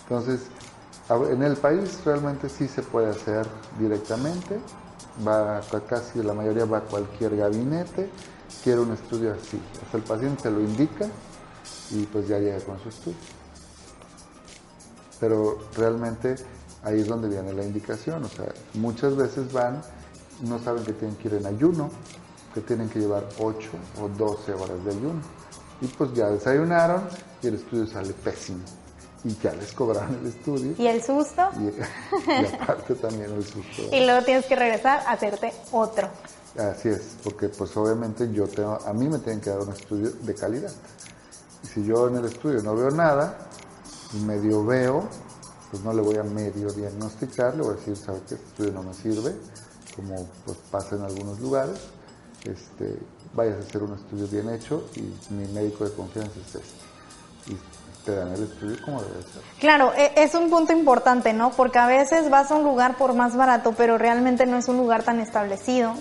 Entonces, en el país realmente sí se puede hacer directamente, va casi la mayoría va a cualquier gabinete, quiere un estudio así. Sea, el paciente lo indica y pues ya llega con su estudio pero realmente ahí es donde viene la indicación. O sea, muchas veces van, no saben que tienen que ir en ayuno, que tienen que llevar 8 o 12 horas de ayuno. Y pues ya desayunaron y el estudio sale pésimo. Y ya les cobraron el estudio. ¿Y el susto? Y, aparte también el susto. y luego tienes que regresar a hacerte otro. Así es, porque pues obviamente yo tengo, a mí me tienen que dar un estudio de calidad. Y si yo en el estudio no veo nada, medio veo, pues no le voy a medio diagnosticar, le voy a decir, sabe que este estudio no me sirve, como pues pasa en algunos lugares, este, vayas a hacer un estudio bien hecho y mi médico de confianza es este. Y te dan el estudio como debe ser. Claro, e, es un punto importante, ¿no? Porque a veces vas a un lugar por más barato, pero realmente no es un lugar tan establecido,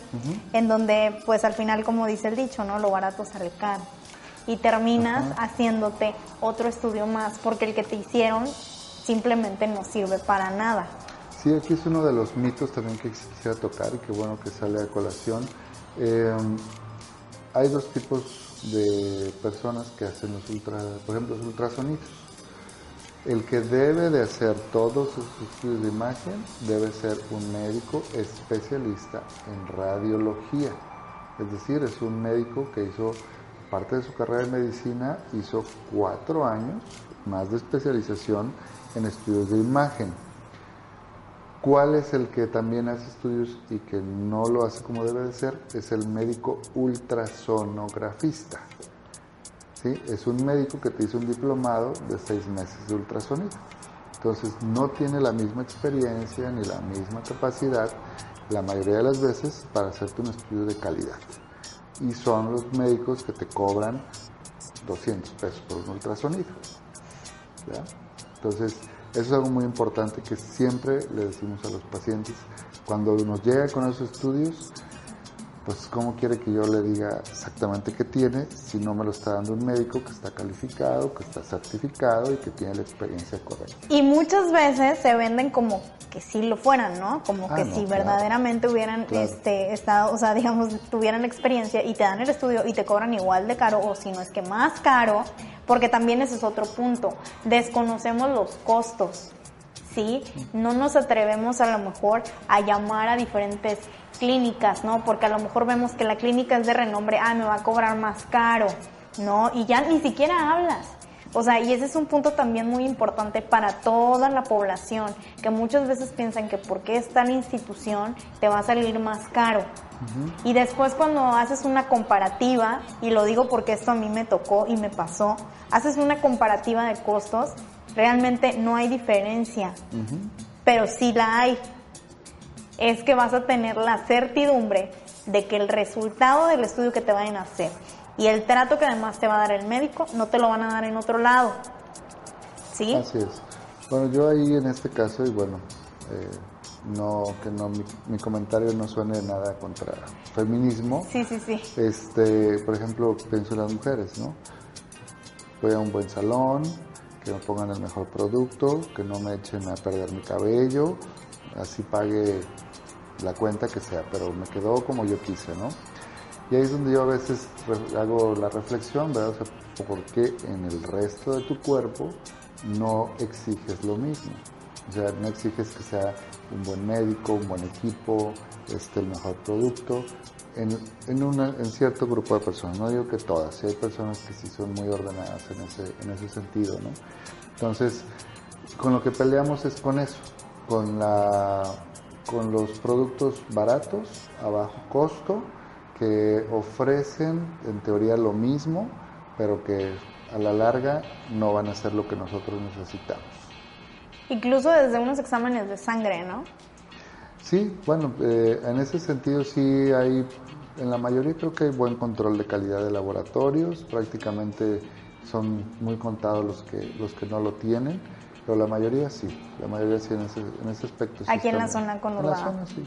en donde, pues al final, como dice el dicho, ¿no? Lo barato sale caro y terminas haciéndote otro estudio más porque el que te hicieron simplemente no sirve para nada. Sí, aquí es uno de los mitos también que quisiera tocar y que bueno que sale a colación. Eh, hay dos tipos de personas que hacen los ultra, por ejemplo, los ultrasonidos. El que debe de hacer todos sus estudios de imagen debe ser un médico especialista en radiología. Es decir, es un médico que hizo parte de su carrera de medicina, hizo cuatro años más de especialización en estudios de imagen. ¿Cuál es el que también hace estudios y que no lo hace como debe de ser? Es el médico ultrasonografista. ¿Sí? Es un médico que te hizo un diplomado de seis meses de ultrasonido. Entonces no tiene la misma experiencia ni la misma capacidad la mayoría de las veces para hacerte un estudio de calidad. Y son los médicos que te cobran 200 pesos por un ultrasonido. Entonces, eso es algo muy importante que siempre le decimos a los pacientes. Cuando nos llega con esos estudios, pues cómo quiere que yo le diga exactamente qué tiene si no me lo está dando un médico que está calificado, que está certificado y que tiene la experiencia correcta. Y muchas veces se venden como que sí lo fueran, ¿no? Como Ah, que no, si claro. verdaderamente hubieran Claro. este estado, o sea, digamos, tuvieran experiencia y te dan el estudio y te cobran igual de caro o si no es que más caro, porque también ese es otro punto. Desconocemos los costos. ¿Sí? No nos atrevemos a lo mejor a llamar a diferentes clínicas, ¿no? Porque a lo mejor vemos que la clínica es de renombre, ah, me va a cobrar más caro, ¿no? Y ya ni siquiera hablas. O sea, y ese es un punto también muy importante para toda la población, que muchas veces piensan que porque es tal institución te va a salir más caro. Y después cuando haces una comparativa, y lo digo porque esto a mí me tocó y me pasó, haces una comparativa de costos, realmente no hay diferencia, pero sí la hay. Es que vas a tener la certidumbre de que el resultado del estudio que te vayan a hacer y el trato que además te va a dar el médico no te lo van a dar en otro lado. ¿Sí? Así es. Bueno, yo ahí en este caso, y bueno, eh, no que no mi, mi comentario no suene nada contra feminismo. Sí, sí, sí. Este, por ejemplo, pienso en las mujeres, ¿no? Voy a un buen salón, que me pongan el mejor producto, que no me echen a perder mi cabello, así pague la cuenta que sea, pero me quedó como yo quise, ¿no? Y ahí es donde yo a veces hago la reflexión, ¿verdad? O sea, ¿por qué en el resto de tu cuerpo no exiges lo mismo? O sea, no exiges que sea un buen médico, un buen equipo, este, el mejor producto, en, en, una, en cierto grupo de personas. No digo que todas, sí hay personas que sí son muy ordenadas en ese, en ese sentido, ¿no? Entonces, con lo que peleamos es con eso, con, la, con los productos baratos, a bajo costo, que ofrecen en teoría lo mismo, pero que a la larga no van a ser lo que nosotros necesitamos. Incluso desde unos exámenes de sangre, ¿no? Sí, bueno, eh, en ese sentido sí hay, en la mayoría creo que hay buen control de calidad de laboratorios, prácticamente son muy contados los que, los que no lo tienen, pero la mayoría sí, la mayoría sí en ese, en ese aspecto. sí Aquí en la zona En conurbada. la zona sí,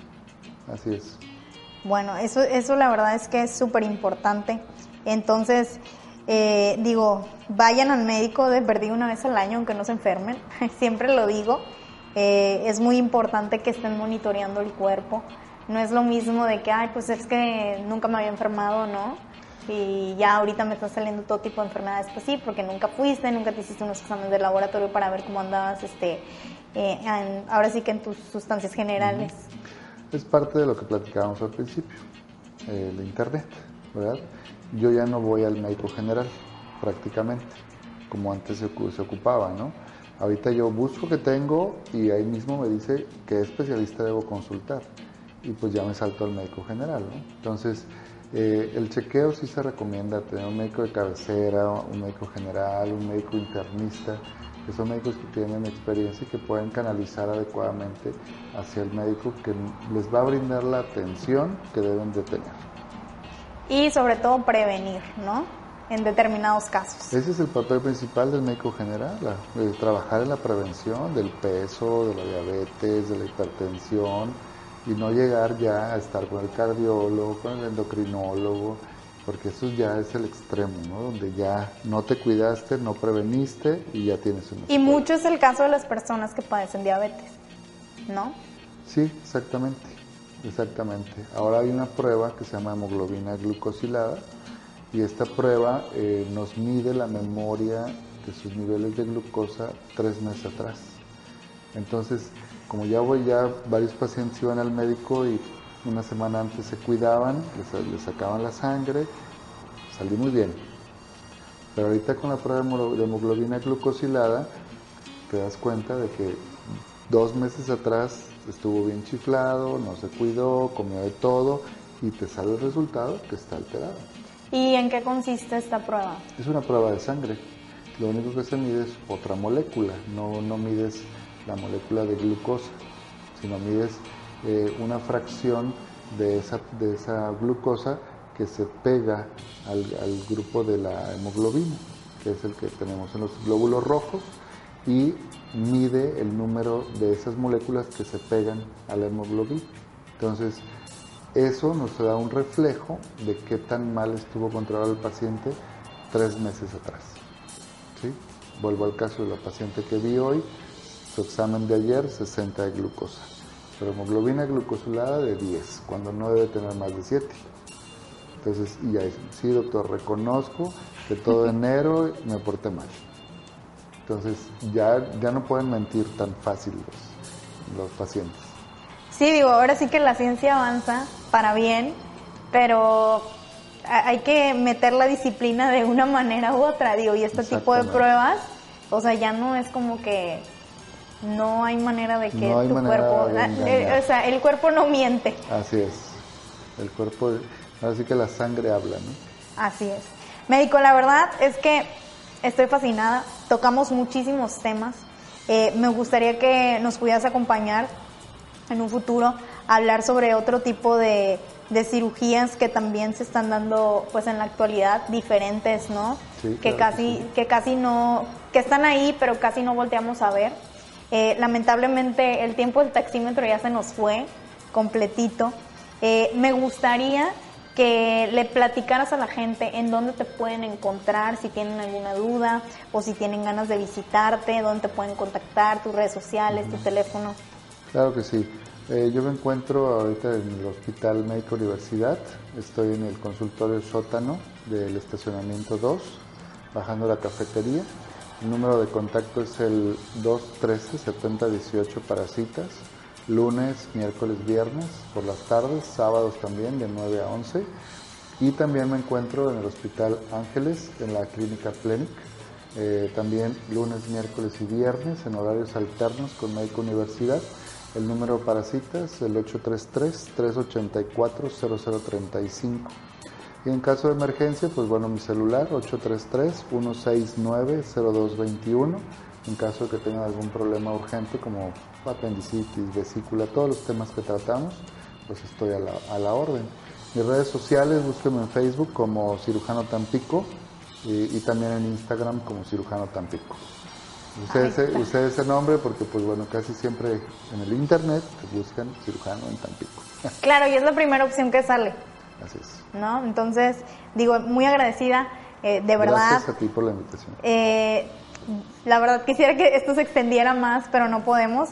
así es. Bueno, eso, eso la verdad es que es súper importante. Entonces, eh, digo, vayan al médico de perdido una vez al año, aunque no se enfermen. Siempre lo digo. Eh, es muy importante que estén monitoreando el cuerpo. No es lo mismo de que, ay, pues es que nunca me había enfermado, ¿no? Y ya ahorita me están saliendo todo tipo de enfermedades. Pues sí, porque nunca fuiste, nunca te hiciste unos exámenes de laboratorio para ver cómo andabas, este, eh, ahora sí que en tus sustancias generales. Es parte de lo que platicábamos al principio, el internet, ¿verdad? Yo ya no voy al médico general, prácticamente, como antes se ocupaba, ¿no? Ahorita yo busco que tengo y ahí mismo me dice qué especialista debo consultar. Y pues ya me salto al médico general, ¿no? Entonces, eh, el chequeo sí se recomienda tener un médico de cabecera, un médico general, un médico internista, que son médicos que tienen experiencia y que pueden canalizar adecuadamente hacia el médico que les va a brindar la atención que deben de tener. y sobre todo prevenir, ¿no? En determinados casos. Ese es el papel principal del médico general, de trabajar en la prevención del peso, de la diabetes, de la hipertensión y no llegar ya a estar con el cardiólogo, con el endocrinólogo, porque eso ya es el extremo, ¿no? Donde ya no te cuidaste, no preveniste y ya tienes una Y mucho es el caso de las personas que padecen diabetes, ¿no? Sí, exactamente. Exactamente. Ahora hay una prueba que se llama hemoglobina glucosilada y esta prueba eh, nos mide la memoria de sus niveles de glucosa tres meses atrás. Entonces, como ya voy, ya varios pacientes iban al médico y una semana antes se cuidaban, les, sacaban la sangre, salí muy bien. Pero ahorita con la prueba de hemoglobina glucosilada, te das cuenta de que dos meses atrás estuvo bien chiflado, no se cuidó, comió de todo y te sale el resultado que está alterado. ¿Y en qué consiste esta prueba? Es una prueba de sangre. Lo único que se mide es otra molécula, no, no mides la molécula de glucosa, sino mides eh, una fracción de esa, de esa glucosa que se pega al, al grupo de la hemoglobina, que es el que tenemos en los glóbulos rojos, y mide el número de esas moléculas que se pegan a la hemoglobina. Entonces, eso nos da un reflejo de qué tan mal estuvo controlado el paciente tres meses atrás. ¿Sí? Vuelvo al caso de la paciente que vi hoy, su examen de ayer 60 de glucosa, pero hemoglobina glucosilada de 10, cuando no debe tener más de 7. Entonces, y ya sí doctor, reconozco que todo enero me porté mal. Entonces ya, ya no pueden mentir tan fácil los, pacientes. Sí, digo, ahora sí que la ciencia avanza para bien, pero hay que meter la disciplina de una manera u otra, digo, y este tipo de pruebas, o sea, ya no es como que no hay manera de que tu cuerpo, ah, eh, o sea, el cuerpo no miente. Así es, el cuerpo, así que la sangre habla, ¿no? Así es. Médico, la verdad es que estoy fascinada, tocamos muchísimos temas. Eh, me gustaría que nos pudieras acompañar en un futuro hablar sobre otro tipo de, cirugías que también se están dando pues en la actualidad diferentes no que casi que, casi no que están ahí pero casi no volteamos a ver. Eh, lamentablemente el tiempo del taxímetro ya se nos fue completito. Eh, me gustaría que le platicaras a la gente en dónde te pueden encontrar, si tienen alguna duda o si tienen ganas de visitarte, dónde te pueden contactar, tus redes sociales, tu teléfono. Claro que sí. Eh, yo me encuentro ahorita en el Hospital Médico Universidad, estoy en el consultorio sótano del estacionamiento 2, bajando la cafetería. El número de contacto es el 213-7018 para citas lunes, miércoles, viernes por las tardes, sábados también de 9 a 11. Y también me encuentro en el Hospital Ángeles, en la Clínica Plenic, eh, también lunes, miércoles y viernes en horarios alternos con Médico Universidad. El número para citas el 833-384-0035. Y en caso de emergencia, pues bueno, mi celular 833-169-0221 en caso de que tengan algún problema urgente como apendicitis, vesícula, todos los temas que tratamos, pues estoy a la, a la orden. Mis redes sociales, búsquenme en Facebook como Cirujano Tampico y, también en Instagram como Cirujano Tampico. Ustedes, ese nombre porque pues bueno, casi siempre en el internet buscan cirujano en Tampico. Claro, y es la primera opción que sale. Así es. ¿No? Entonces, digo, muy agradecida, eh, de verdad. Gracias a ti por la invitación. Eh, la verdad quisiera que esto se extendiera más, pero no podemos.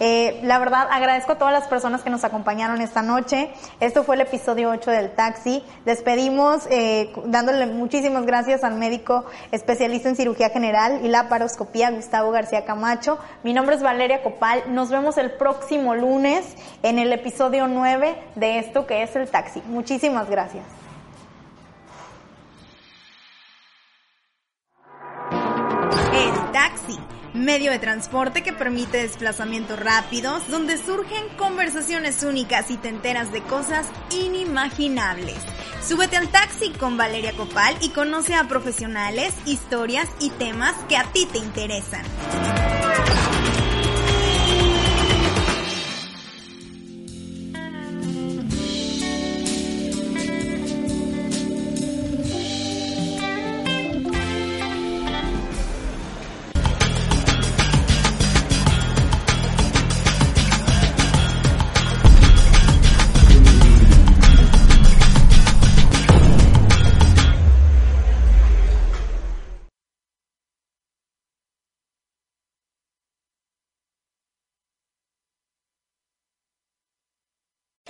Eh, la verdad, agradezco a todas las personas que nos acompañaron esta noche. Esto fue el episodio 8 del taxi. Despedimos eh, dándole muchísimas gracias al médico especialista en cirugía general y la paroscopía, Gustavo García Camacho. Mi nombre es Valeria Copal. Nos vemos el próximo lunes en el episodio 9 de esto que es el taxi. Muchísimas gracias. taxi, medio de transporte que permite desplazamientos rápidos, donde surgen conversaciones únicas y te enteras de cosas inimaginables. Súbete al taxi con Valeria Copal y conoce a profesionales, historias y temas que a ti te interesan.